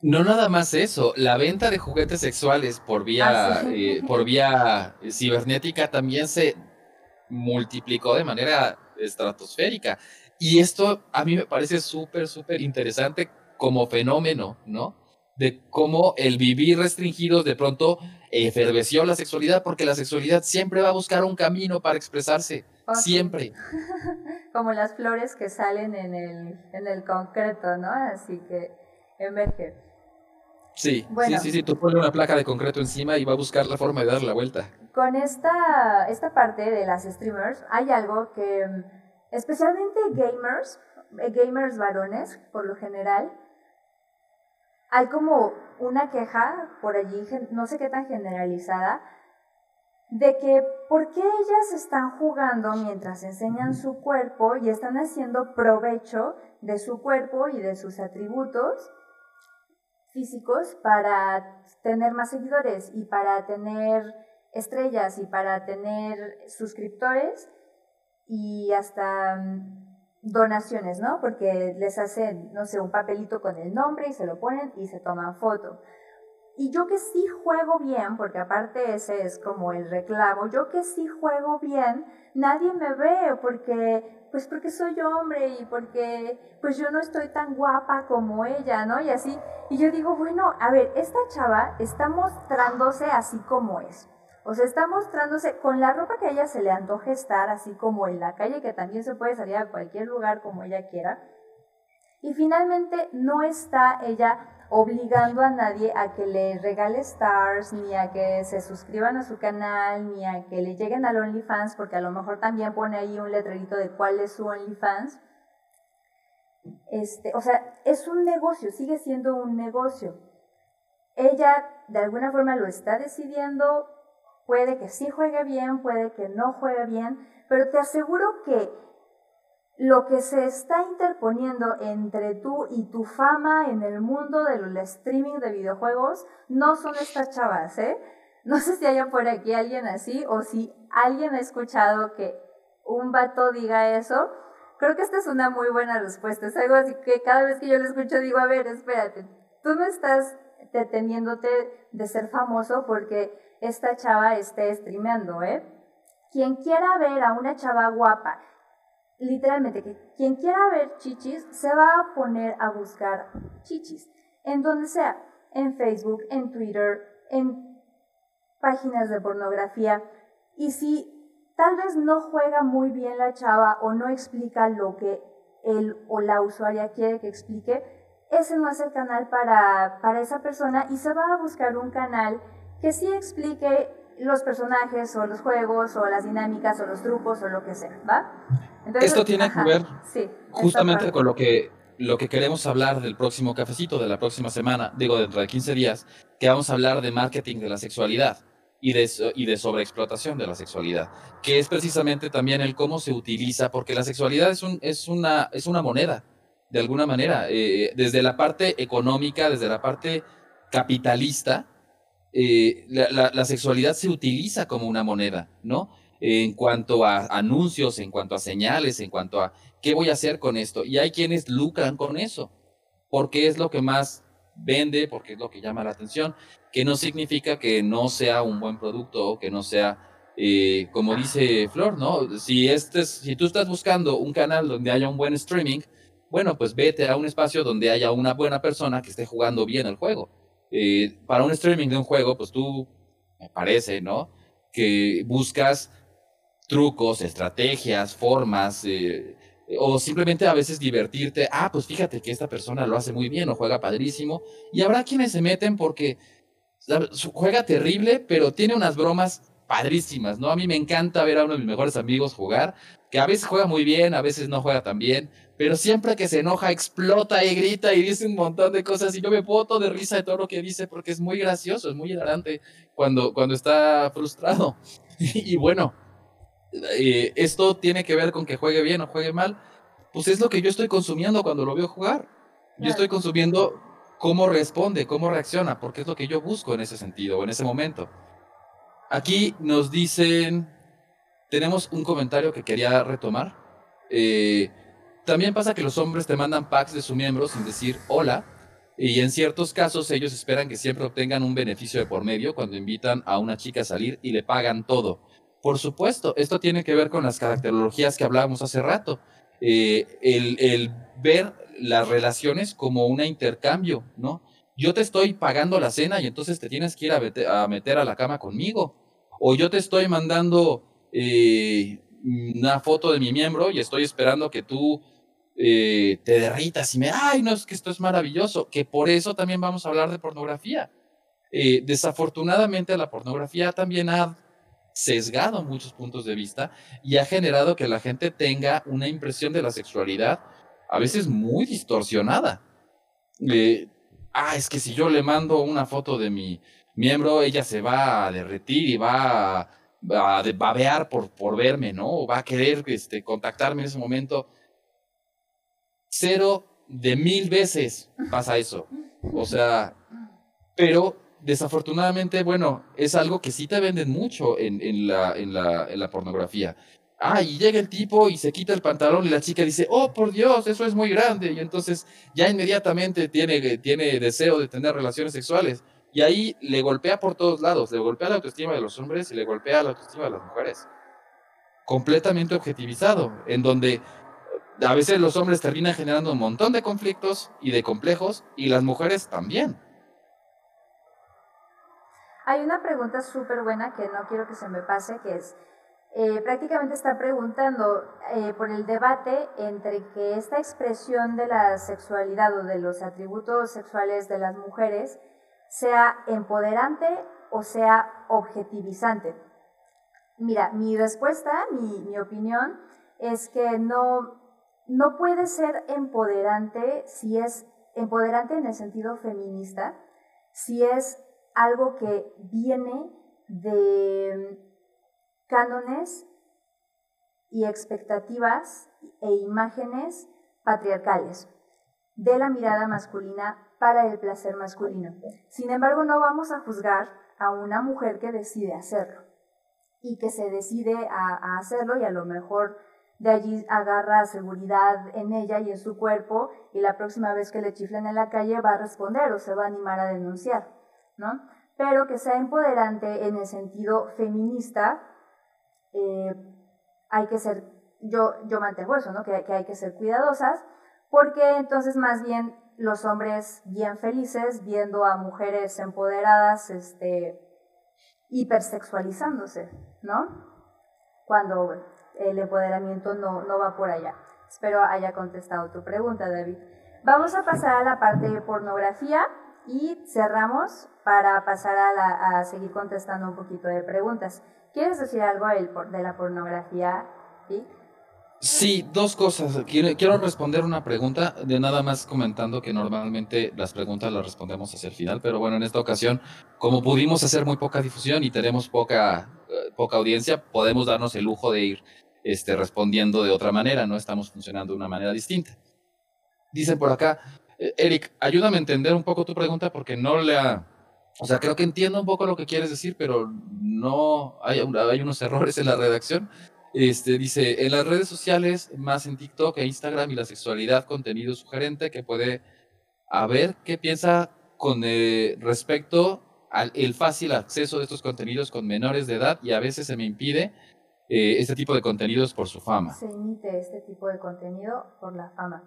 No nada más eso, la venta de juguetes sexuales por vía, ah, eh, por vía cibernética también se multiplicó de manera estratosférica. Y esto a mí me parece súper, súper interesante como fenómeno, ¿no? De cómo el vivir restringido de pronto eferveció la sexualidad, porque la sexualidad siempre va a buscar un camino para expresarse, siempre. como las flores que salen en el, en el concreto, ¿no? Así que emerge. Sí, sí, sí, sí, tú pones una placa de concreto encima y va a buscar la forma de dar la vuelta. Con esta, esta parte de las streamers hay algo que especialmente gamers, eh, gamers varones por lo general, hay como una queja por allí, no sé qué tan generalizada, de que por qué ellas están jugando mientras enseñan su cuerpo y están haciendo provecho de su cuerpo y de sus atributos físicos para tener más seguidores y para tener estrellas y para tener suscriptores y hasta mm, donaciones, ¿no? Porque les hacen, no sé, un papelito con el nombre y se lo ponen y se toman foto. Y yo que sí juego bien, porque aparte ese es como el reclamo, yo que sí juego bien, nadie me ve porque pues porque soy hombre y porque pues yo no estoy tan guapa como ella, ¿no? Y así, y yo digo, bueno, a ver, esta chava está mostrándose así como es. O sea, está mostrándose con la ropa que a ella se le antoje estar, así como en la calle, que también se puede salir a cualquier lugar como ella quiera. Y finalmente no está ella obligando a nadie a que le regale stars, ni a que se suscriban a su canal, ni a que le lleguen al OnlyFans, porque a lo mejor también pone ahí un letrerito de cuál es su OnlyFans. Este, o sea, es un negocio, sigue siendo un negocio. Ella de alguna forma lo está decidiendo, puede que sí juegue bien, puede que no juegue bien, pero te aseguro que lo que se está interponiendo entre tú y tu fama en el mundo del streaming de videojuegos no son estas chavas, ¿eh? No sé si haya por aquí alguien así o si alguien ha escuchado que un vato diga eso. Creo que esta es una muy buena respuesta. Es algo así que cada vez que yo lo escucho digo, a ver, espérate, tú no estás deteniéndote de ser famoso porque esta chava esté streameando, ¿eh? Quien quiera ver a una chava guapa literalmente que quien quiera ver chichis se va a poner a buscar chichis, en donde sea, en Facebook, en Twitter, en páginas de pornografía. Y si tal vez no juega muy bien la chava o no explica lo que él o la usuaria quiere que explique, ese no es el canal para, para esa persona y se va a buscar un canal que sí explique los personajes o los juegos o las dinámicas o los trucos o lo que sea, ¿va? Esto tiene que ver justamente con lo que, lo que queremos hablar del próximo cafecito, de la próxima semana, digo, dentro de 15 días, que vamos a hablar de marketing de la sexualidad y de, y de sobreexplotación de la sexualidad, que es precisamente también el cómo se utiliza, porque la sexualidad es, un, es, una, es una moneda, de alguna manera, eh, desde la parte económica, desde la parte capitalista, eh, la, la, sexualidad se utiliza como una moneda, ¿no? En cuanto a anuncios, en cuanto a señales, en cuanto a qué voy a hacer con esto. Y hay quienes lucran con eso, porque es lo que más vende, porque es lo que llama la atención, que no significa que no sea un buen producto que no sea, eh, como dice Flor, ¿no? Si, este, si tú estás buscando un canal donde haya un buen streaming, bueno, pues vete a un espacio donde haya una buena persona que esté jugando bien el juego. Eh, para un streaming de un juego, pues tú, me parece, ¿no? Que buscas trucos, estrategias, formas, eh, o simplemente a veces divertirte. Ah, pues fíjate que esta persona lo hace muy bien o juega padrísimo. Y habrá quienes se meten porque juega terrible, pero tiene unas bromas padrísimas, ¿no? A mí me encanta ver a uno de mis mejores amigos jugar, que a veces juega muy bien, a veces no juega tan bien, pero siempre que se enoja explota y grita y dice un montón de cosas y yo me puedo de risa de todo lo que dice porque es muy gracioso, es muy hilarante cuando, cuando está frustrado. y bueno, eh, esto tiene que ver con que juegue bien o juegue mal, pues es lo que yo estoy consumiendo cuando lo veo jugar. Yo estoy consumiendo cómo responde, cómo reacciona, porque es lo que yo busco en ese sentido, o en ese momento. Aquí nos dicen, tenemos un comentario que quería retomar. Eh, también pasa que los hombres te mandan packs de su miembro sin decir hola, y en ciertos casos ellos esperan que siempre obtengan un beneficio de por medio cuando invitan a una chica a salir y le pagan todo. Por supuesto, esto tiene que ver con las caracterologías que hablábamos hace rato. Eh, el, ver las relaciones como un intercambio, ¿no? Yo te estoy pagando la cena y entonces te tienes que ir a, meter a la cama conmigo. O yo te estoy mandando eh, una foto de mi miembro y estoy esperando que tú eh, te derritas y me, ay, no, es que esto es maravilloso, que por eso también vamos a hablar de pornografía. desafortunadamente la pornografía también ha sesgado muchos puntos de vista y ha generado que la gente tenga una impresión de la sexualidad a veces muy distorsionada. ah, es que si yo le mando una foto de mi miembro, ella se va a derretir y va a, a babear por, por verme, ¿no? O va a querer este, contactarme en ese momento. Cero de mil veces pasa eso. O sea, pero desafortunadamente, bueno, es algo que sí te venden mucho en, en, la, en, la, en la pornografía. Ah, y llega el tipo y se quita el pantalón y la chica dice, oh, por Dios, eso es muy grande. Y entonces ya inmediatamente tiene, tiene deseo de tener relaciones sexuales. Y ahí le golpea por todos lados, le golpea la autoestima de los hombres y le golpea la autoestima de las mujeres. Completamente objetivizado, en donde a veces los hombres terminan generando un montón de conflictos y de complejos y las mujeres también. Hay una pregunta súper buena que no quiero que se me pase, que es, eh, prácticamente está preguntando eh, por el debate entre que esta expresión de la sexualidad o de los atributos sexuales de las mujeres sea empoderante o sea objetivizante. Mira, mi respuesta, mi, mi opinión, es que no, no puede ser empoderante si es empoderante en el sentido feminista, si es algo que viene de cánones y expectativas e imágenes patriarcales de la mirada masculina para el placer masculino. Sin embargo, no vamos a juzgar a una mujer que decide hacerlo y que se decide a, hacerlo y a lo mejor de allí agarra seguridad en ella y en su cuerpo y la próxima vez que le chiflen en la calle va a responder o se va a animar a denunciar. ¿No? Pero que sea empoderante en el sentido feminista, eh, hay que ser, yo, yo mantengo eso, ¿no? Que, hay que ser cuidadosas, porque entonces más bien los hombres bien felices viendo a mujeres empoderadas, este, hipersexualizándose, ¿no? Cuando el empoderamiento no, no va por allá. Espero haya contestado tu pregunta, David. Vamos a pasar a la parte de pornografía y cerramos para pasar a, seguir contestando un poquito de preguntas. ¿Quieres decir algo de la pornografía, Sí, dos cosas. Quiero, responder una pregunta, de nada más comentando que normalmente las preguntas las respondemos hacia el final, pero bueno, en esta ocasión, como pudimos hacer muy poca difusión y tenemos poca, eh, poca audiencia, podemos darnos el lujo de ir este, respondiendo de otra manera, no estamos funcionando de una manera distinta. Dicen por acá, Eric, ayúdame a entender un poco tu pregunta porque no le ha... O sea, creo que entiendo un poco lo que quieres decir, pero no hay, hay unos errores en la redacción. Este, dice, en las redes sociales, más en TikTok e Instagram y la sexualidad, contenido sugerente que puede haber, ¿qué piensa con eh, respecto al el fácil acceso de estos contenidos con menores de edad y a veces se me impide eh, este tipo de contenidos por su fama. Se emite este tipo de contenido por la fama.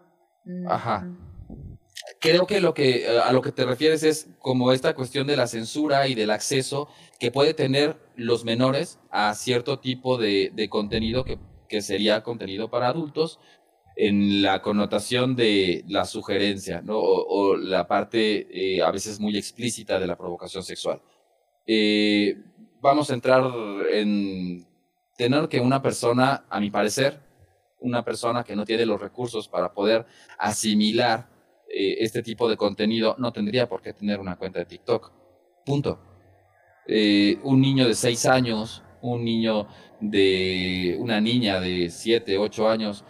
Mm, Ajá. Mm. Creo que, lo que eh, a lo que te refieres es como esta cuestión de la censura y del acceso que puede tener los menores a cierto tipo de, de contenido que, que sería contenido para adultos en la connotación de la sugerencia, ¿no? O, la parte eh, a veces muy explícita de la provocación sexual. Eh, vamos a entrar en tener que una persona, a mi parecer, una persona que no tiene los recursos para poder asimilar eh, este tipo de contenido, no tendría por qué tener una cuenta de TikTok. Punto. un niño de seis años, un niño de una niña de siete, ocho años,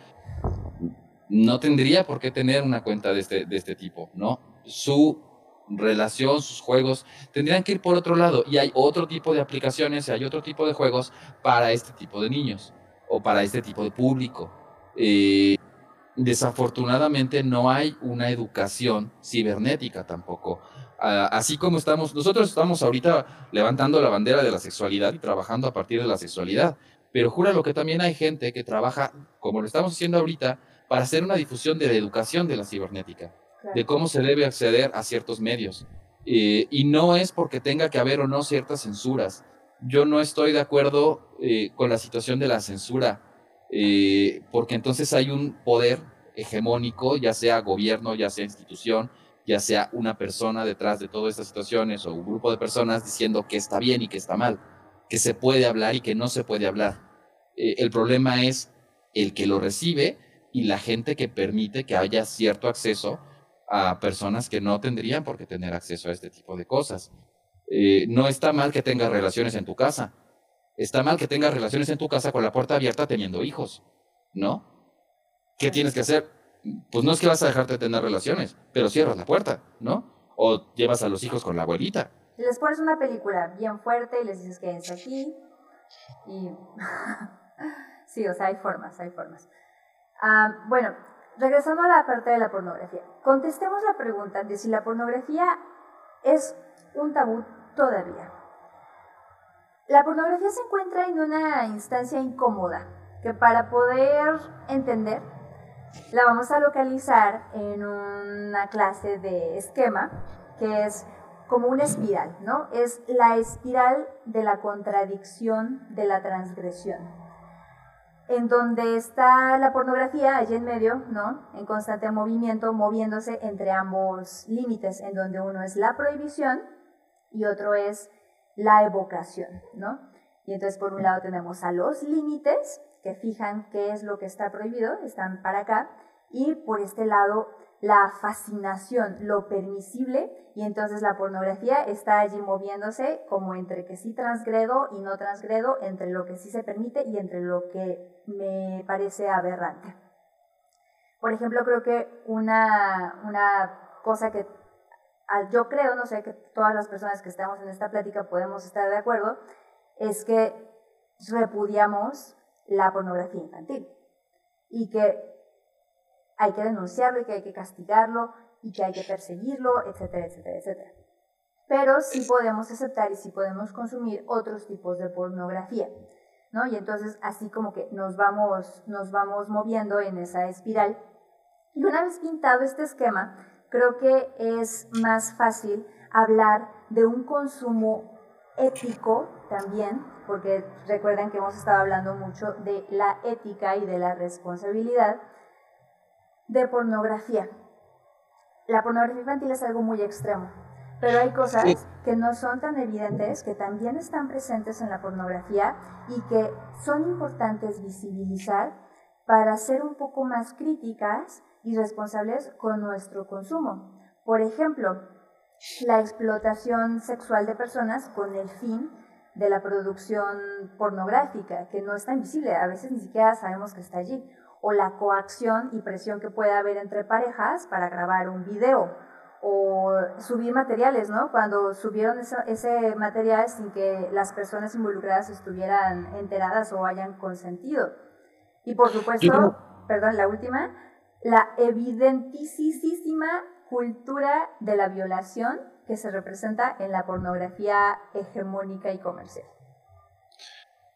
no tendría por qué tener una cuenta de este, de este tipo, ¿no? Su relación, sus juegos, tendrían que ir por otro lado. Y hay otro tipo de aplicaciones, hay otro tipo de juegos para este tipo de niños o para este tipo de público. Eh, desafortunadamente no hay una educación cibernética tampoco. Ah, así como estamos, nosotros estamos ahorita levantando la bandera de la sexualidad y trabajando a partir de la sexualidad, pero jura lo que también hay gente que trabaja, como lo estamos haciendo ahorita, para hacer una difusión de la educación de la cibernética, de cómo se debe acceder a ciertos medios. Eh, y no es porque tenga que haber o no ciertas censuras. Yo no estoy de acuerdo eh, con la situación de la censura, eh, porque entonces hay un poder hegemónico, ya sea gobierno, ya sea institución, ya sea una persona detrás de todas estas situaciones o un grupo de personas diciendo que está bien y que está mal, que se puede hablar y que no se puede hablar. el problema es el que lo recibe y la gente que permite que haya cierto acceso a personas que no tendrían por qué tener acceso a este tipo de cosas. Eh, no está mal que tengas relaciones en tu casa. Está mal que tengas relaciones en tu casa con la puerta abierta teniendo hijos, ¿no? ¿Qué tienes que hacer? Pues no es que vas a dejarte de tener relaciones, pero cierras la puerta, ¿no? O llevas a los hijos con la abuelita. Les pones una película bien fuerte y les dices que es aquí. Y sí, o sea, hay formas, hay formas. Ah, bueno, regresando a la parte de la pornografía, contestemos la pregunta de si la pornografía es un tabú todavía. La pornografía se encuentra en una instancia incómoda que para poder entender la vamos a localizar en una clase de esquema que es como una espiral, ¿no? Es la espiral de la contradicción de la transgresión en donde está la pornografía allí en medio, ¿no? En constante movimiento, moviéndose entre ambos límites, en donde uno es la prohibición y otro es la evocación, ¿no? Y entonces por un lado tenemos a los límites que fijan qué es lo que está prohibido, están para acá, y por este lado la fascinación, lo permisible, y entonces la pornografía está allí moviéndose como entre que sí transgredo y no transgredo, entre lo que sí se permite y entre lo que me parece aberrante. Por ejemplo, creo que una, una cosa que yo creo, no sé, que todas las personas que estamos en esta plática podemos estar de acuerdo, es que repudiamos la pornografía infantil y que hay que denunciarlo y que hay que castigarlo y que hay que perseguirlo, etcétera, etcétera, etcétera. Pero sí podemos aceptar y sí podemos consumir otros tipos de pornografía, ¿no? Y entonces así como que nos vamos, nos vamos moviendo en esa espiral. Y una vez pintado este esquema, creo que es más fácil hablar de un consumo ético también, porque recuerden que hemos estado hablando mucho de la ética y de la responsabilidad, de pornografía. La pornografía infantil es algo muy extremo, pero hay cosas que no son tan evidentes, que también están presentes en la pornografía y que son importantes visibilizar para ser un poco más críticas y responsables con nuestro consumo. Por ejemplo, la explotación sexual de personas con el fin de la producción pornográfica, que no está invisible, a veces ni siquiera sabemos que está allí o la coacción y presión que puede haber entre parejas para grabar un video o subir materiales, ¿no? Cuando subieron ese, material sin que las personas involucradas estuvieran enteradas o hayan consentido. Y por supuesto, perdón, la última, la evidentísima cultura de la violación que se representa en la pornografía hegemónica y comercial.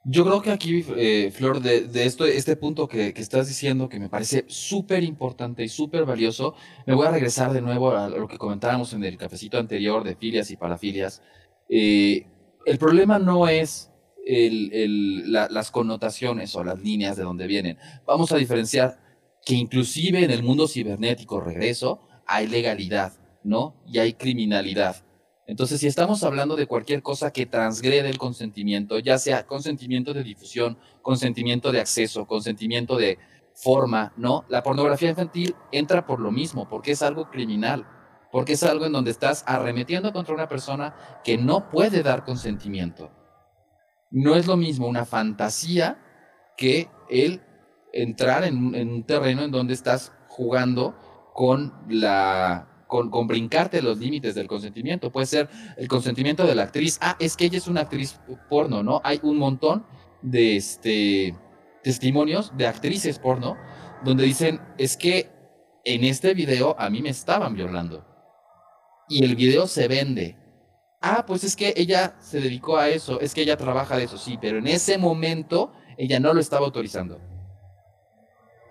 Yo creo que aquí, eh, Flor, de, esto, este punto que, estás diciendo, que me parece súper importante y súper valioso, me voy a regresar de nuevo a lo que comentábamos en el cafecito anterior de filias y parafilias. Eh, el problema no es las connotaciones o las líneas de donde vienen. Vamos a diferenciar que inclusive en el mundo cibernético, regreso, hay legalidad, ¿no? Y hay criminalidad. Entonces, si estamos hablando de cualquier cosa que transgrede el consentimiento, ya sea consentimiento de difusión, consentimiento de acceso, consentimiento de forma, ¿no? La pornografía infantil entra por lo mismo, porque es algo criminal, porque es algo en donde estás arremetiendo contra una persona que no puede dar consentimiento. No es lo mismo una fantasía que el entrar en, un terreno en donde estás jugando con la con, brincarte los límites del consentimiento. Puede ser el consentimiento de la actriz. Ah, es que ella es una actriz porno, ¿no? Hay un montón de este, testimonios de actrices porno donde dicen, es que en este video a mí me estaban violando. Y el video se vende. Ah, pues es que ella se dedicó a eso, es que ella trabaja de eso, sí, pero en ese momento ella no lo estaba autorizando.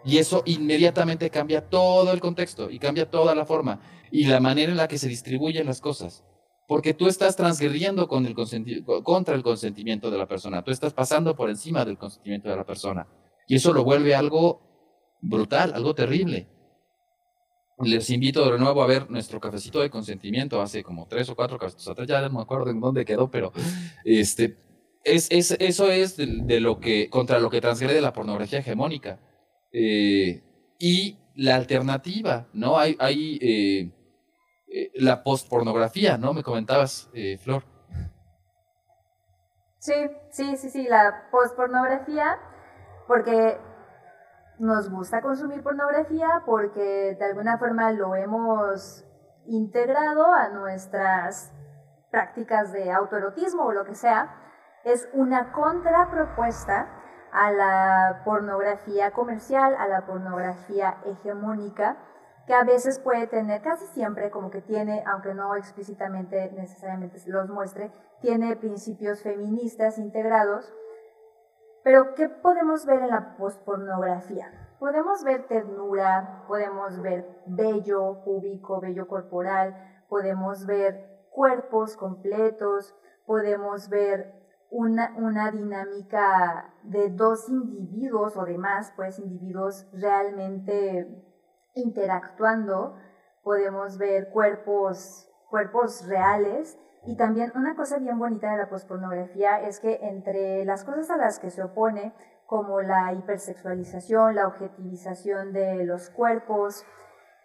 Y eso inmediatamente cambia todo el contexto y cambia toda la forma y la manera en la que se distribuyen las cosas. Porque tú estás transgrediendo con el contra el consentimiento de la persona, tú estás pasando por encima del consentimiento de la persona. Y eso lo vuelve algo brutal, algo terrible. Les invito de nuevo a ver nuestro cafecito de consentimiento hace como tres o cuatro cafecitos atrás, ya no me acuerdo en dónde quedó, pero este, es, es, eso es de, lo que, contra lo que transgrede la pornografía hegemónica. Eh, y la alternativa, ¿no? Hay, eh, eh, la postpornografía, ¿no? Me comentabas, Flor. Sí, sí, sí, sí, la postpornografía, porque nos gusta consumir pornografía, porque de alguna forma lo hemos integrado a nuestras prácticas de autoerotismo o lo que sea, es una contrapropuesta a la pornografía comercial, a la pornografía hegemónica, que a veces puede tener, casi siempre como que tiene, aunque no explícitamente necesariamente los muestre, tiene principios feministas integrados. Pero, ¿qué podemos ver en la pospornografía? Podemos ver ternura, podemos ver vello púbico, vello corporal, podemos ver cuerpos completos, podemos ver una, una dinámica de dos individuos o de más, pues individuos realmente interactuando, podemos ver cuerpos, cuerpos reales. Y también una cosa bien bonita de la pospornografía es que entre las cosas a las que se opone, como la hipersexualización, la objetivización de los cuerpos,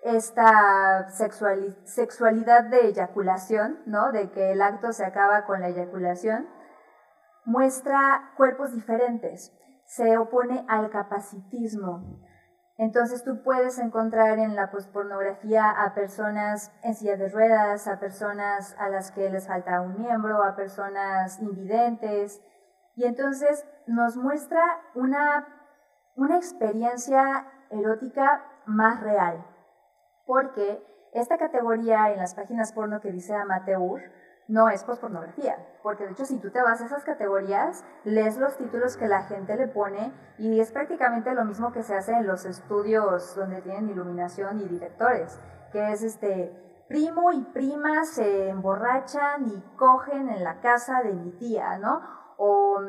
esta sexualidad de eyaculación, ¿no? De que el acto se acaba con la eyaculación, muestra cuerpos diferentes, se opone al capacitismo. Entonces tú puedes encontrar en la pospornografía a personas en silla de ruedas, a personas a las que les falta un miembro, a personas invidentes, y entonces nos muestra una, una experiencia erótica más real, porque esta categoría en las páginas porno que dice amateur, no es pospornografía, porque de hecho si tú te vas a esas categorías, lees los títulos que la gente le pone y es prácticamente lo mismo que se hace en los estudios donde tienen iluminación y directores, que es este primo y prima se emborrachan y cogen en la casa de mi tía, ¿no? O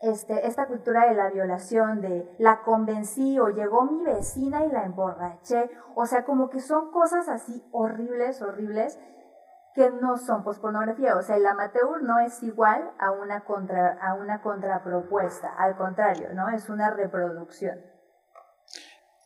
este, esta cultura de la violación, de la convencí o llegó mi vecina y la emborraché, o sea, como que son cosas así horribles, horribles, que no son pospornografía. O sea, el amateur no es igual a una, contra, a una contrapropuesta, al contrario, ¿no? Es una reproducción.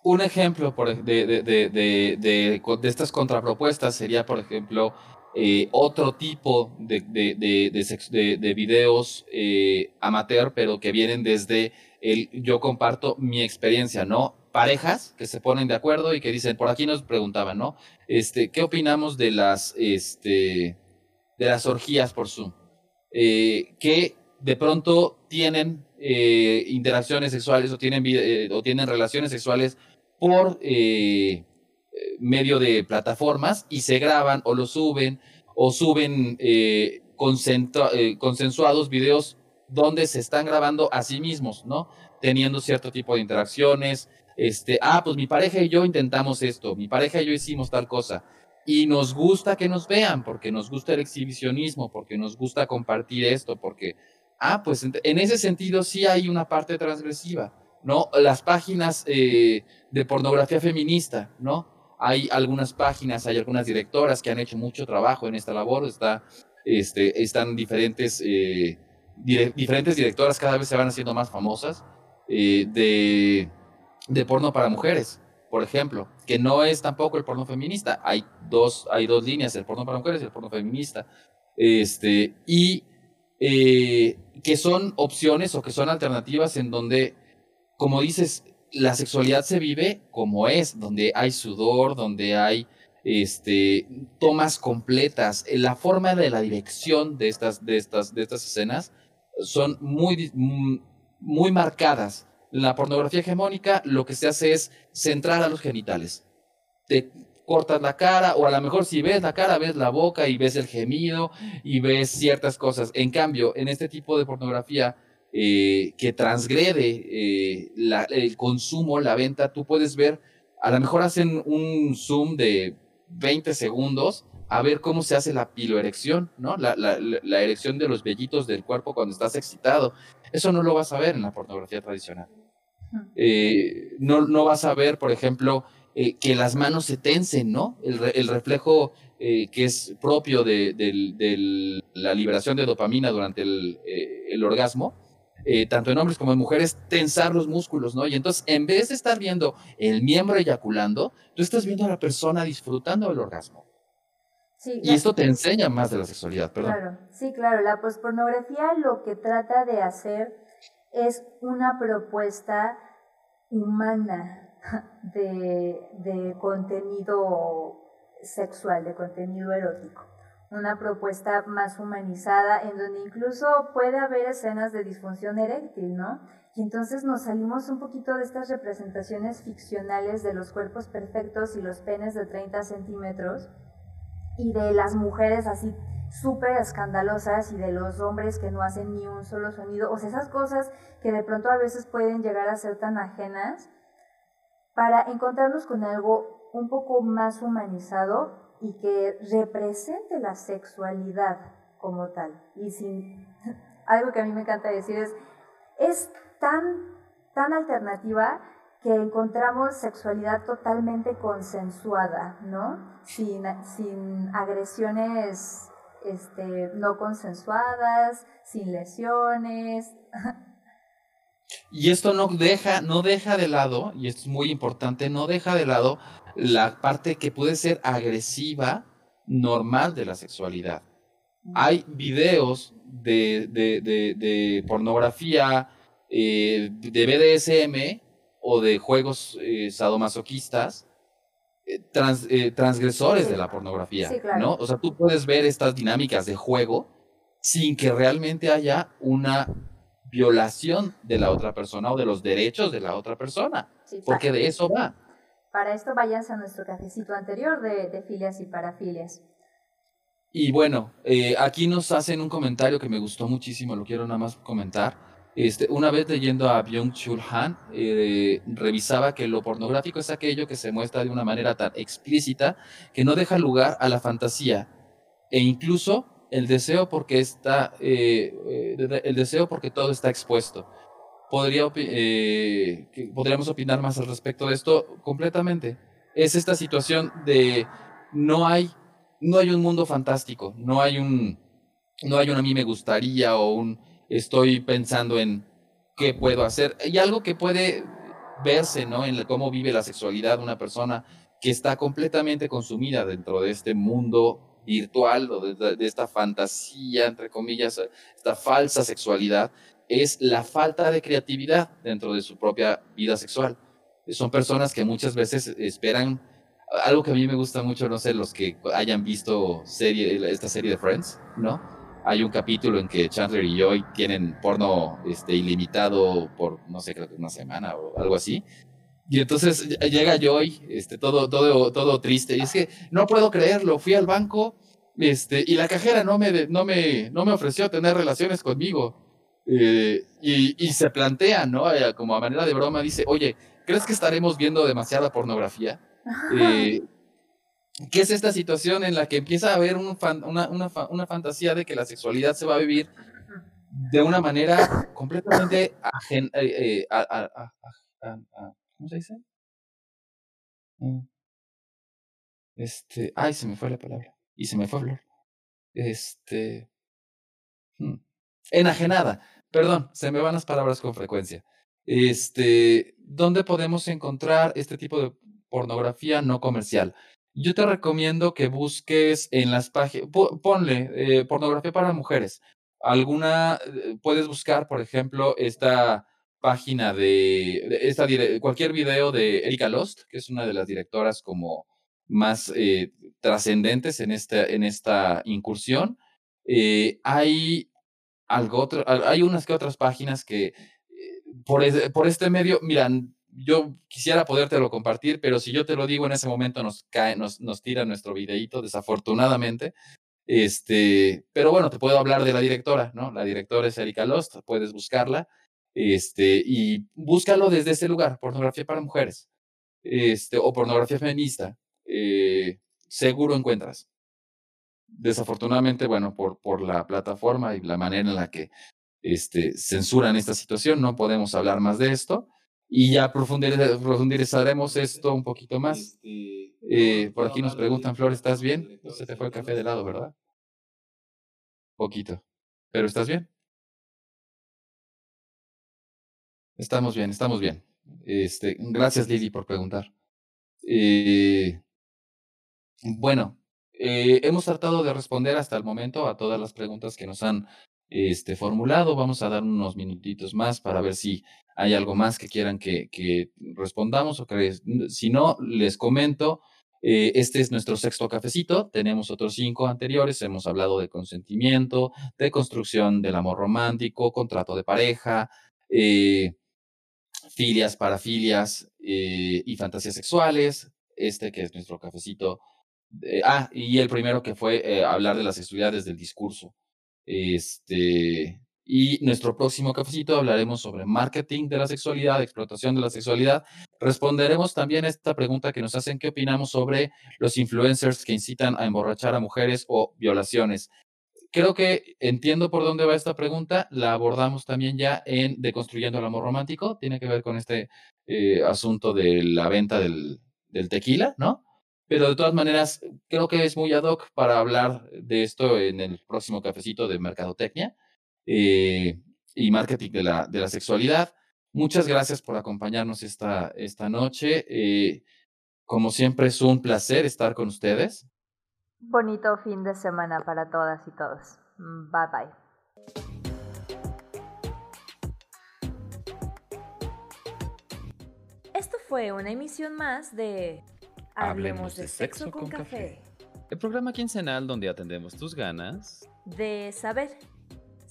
Un ejemplo de, de, de, de, estas contrapropuestas sería, por ejemplo, eh, otro tipo de, de, videos eh, amateur, pero que vienen desde el yo comparto mi experiencia, ¿no? Parejas que se ponen de acuerdo y que dicen, por aquí nos preguntaban, ¿no? Este, ¿qué opinamos de las, este, de las orgías por Zoom? Eh, que de pronto tienen eh, interacciones sexuales o tienen, eh, o tienen relaciones sexuales por, medio de plataformas y se graban o lo suben o suben eh, eh, consensuados videos donde se están grabando a sí mismos, ¿no? Teniendo cierto tipo de interacciones. Este, ah, pues mi pareja y yo intentamos esto, mi pareja y yo hicimos tal cosa. Y nos gusta que nos vean, porque nos gusta el exhibicionismo, porque nos gusta compartir esto, porque, ah, pues en ese sentido sí hay una parte transgresiva, ¿no? Las páginas eh, de pornografía feminista, ¿no? Hay algunas páginas, hay algunas directoras que han hecho mucho trabajo en esta labor, está, este, están diferentes, eh, diferentes directoras, cada vez se van haciendo más famosas, eh, de, de porno para mujeres, por ejemplo, que no es tampoco el porno feminista. Hay dos, hay dos líneas, el porno para mujeres y el porno feminista. Este, y eh, que son opciones o que son alternativas en donde, como dices, la sexualidad se vive como es, donde hay sudor, donde hay este, tomas completas. La forma de la dirección de estas, de estas, de estas escenas son muy, muy marcadas. La pornografía hegemónica lo que se hace es centrar a los genitales. Te cortas la cara o a lo mejor si ves la cara ves la boca y ves el gemido y ves ciertas cosas. En cambio, en este tipo de pornografía eh, que transgrede eh, el consumo, la venta, tú puedes ver, a lo mejor hacen un zoom de 20 segundos a ver cómo se hace la piloerección, ¿no? La, la, erección de los vellitos del cuerpo cuando estás excitado. Eso no lo vas a ver en la pornografía tradicional. Eh, no, no vas a ver, por ejemplo, que las manos se tensen, ¿no? El, reflejo que es propio de, la liberación de dopamina durante el, el orgasmo, eh, tanto en hombres como en mujeres, tensar los músculos, ¿no? Y entonces, en vez de estar viendo el miembro eyaculando, tú estás viendo a la persona disfrutando del orgasmo. y esto te enseña más de la sexualidad, perdón. Claro, sí, claro. La pospornografía lo que trata de hacer es una propuesta humana de, de contenido sexual, de contenido erótico una propuesta más humanizada en donde incluso puede haber escenas de disfunción eréctil, ¿no? Y entonces nos salimos un poquito de estas representaciones ficcionales de los cuerpos perfectos y los penes de 30 centímetros y de las mujeres así súper escandalosas y de los hombres que no hacen ni un solo sonido, o sea, esas cosas que de pronto a veces pueden llegar a ser tan ajenas, para encontrarnos con algo un poco más humanizado y que represente la sexualidad como tal. Y sin, algo que a mí me encanta decir es, es tan, tan alternativa que encontramos sexualidad totalmente consensuada, ¿no? Sin, sin agresiones este, no consensuadas, sin lesiones. Y esto no deja, no deja de lado, y esto es muy importante, no deja de lado la parte que puede ser agresiva normal de la sexualidad. Hay videos de, de, pornografía, eh, de BDSM o de juegos eh, sadomasoquistas eh, transgresores de la pornografía, ¿no? O sea, tú puedes ver estas dinámicas de juego sin que realmente haya una violación de la otra persona o de los derechos de la otra persona, porque de eso va. Para esto váyanse a nuestro cafecito anterior de, filias y parafilias. Y bueno, eh, aquí nos hacen un comentario que me gustó muchísimo, lo quiero nada más comentar. Este, una vez leyendo a Byung-Chul Han, eh, revisaba que lo pornográfico es aquello que se muestra de una manera tan explícita que no deja lugar a la fantasía e incluso el deseo porque está, eh, el deseo porque todo está expuesto podría eh, podríamos opinar más al respecto de esto completamente. Es esta situación de no hay, no hay un mundo fantástico, no hay un, no hay un a mí me gustaría o un estoy pensando en qué puedo hacer. Y algo que puede verse, ¿no? En cómo vive la sexualidad una persona que está completamente consumida dentro de este mundo virtual o de, de, esta fantasía, entre comillas, esta falsa sexualidad, es la falta de creatividad dentro de su propia vida sexual. Son personas que muchas veces esperan algo que a mí me gusta mucho, no sé, los que hayan visto serie, esta serie de Friends, ¿no? Hay un capítulo en que Chandler y Joy tienen porno este, ilimitado por, no sé, creo que una semana o algo así. Y entonces llega Joy, este, todo, todo, todo triste, y es que no puedo creerlo, fui al banco este, y la cajera no me, no me, no me ofreció tener relaciones conmigo. Eh, y, y, se plantea, ¿no? Eh, como a manera de broma, dice, oye, ¿crees que estaremos viendo demasiada pornografía? Eh, ¿Qué es esta situación en la que empieza a haber un una, una, una, fantasía de que la sexualidad se va a vivir de una manera completamente ajena, ¿cómo se dice? Mm. Este, ay, se me fue la palabra y se me fue a hablar. Este, hmm, enajenada, perdón, se me van las palabras con frecuencia. Este, ¿dónde podemos encontrar este tipo de pornografía no comercial? Yo te recomiendo que busques en las páginas, ponle eh, pornografía para mujeres. Alguna, eh, puedes buscar, por ejemplo, esta página de, esta, cualquier video de Erika Lost, que es una de las directoras como más eh, trascendentes en esta, en esta incursión. hay algo otro, hay unas que otras páginas que por, por este medio, miran, yo quisiera podértelo compartir, pero si yo te lo digo en ese momento nos cae, nos, nos tira nuestro videíto, desafortunadamente. Este, pero bueno, te puedo hablar de la directora, ¿no? La directora es Erika Lost, puedes buscarla, este, y búscalo desde ese lugar, pornografía para mujeres, este, o pornografía feminista, eh, seguro encuentras. Desafortunadamente, bueno, por, por la plataforma y la manera en la que este, censuran esta situación, no podemos hablar más de esto. Y ya profundizaremos esto un poquito más. Este, eh, por aquí nos preguntan, Flor, ¿estás bien? Se te fue el café de lado, ¿verdad? Poquito. ¿Pero estás bien? Estamos bien, estamos bien. Este, gracias, Lili, por preguntar. Eh, bueno, eh, hemos tratado de responder hasta el momento a todas las preguntas que nos han este, formulado. Vamos a dar unos minutitos más para ver si hay algo más que quieran que, que respondamos o que si no, les comento. Eh, este es nuestro sexto cafecito. Tenemos otros cinco anteriores. Hemos hablado de consentimiento, de construcción del amor romántico, contrato de pareja, eh, filias, parafilias eh, y fantasías sexuales. Este que es nuestro cafecito. ah, y el primero que fue hablar de las sexualidades del discurso. Este, y nuestro próximo cafecito hablaremos sobre marketing de la sexualidad, explotación de la sexualidad. Responderemos también esta pregunta que nos hacen, ¿qué opinamos sobre los influencers que incitan a emborrachar a mujeres o violaciones? Creo que entiendo por dónde va esta pregunta. La abordamos también ya en Deconstruyendo el Amor Romántico. Tiene que ver con este eh, asunto de la venta del, del tequila, ¿no? Pero de todas maneras, creo que es muy ad hoc para hablar de esto en el próximo cafecito de Mercadotecnia eh, y marketing de la, de la sexualidad. Muchas gracias por acompañarnos esta, esta noche. Eh, como siempre, es un placer estar con ustedes. Bonito fin de semana para todas y todos. Bye bye. Esto fue una emisión más de Hablemos de sexo con café. El programa quincenal donde atendemos tus ganas de saber.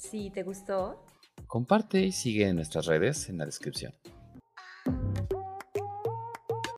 Si te gustó, comparte y sigue en nuestras redes en la descripción.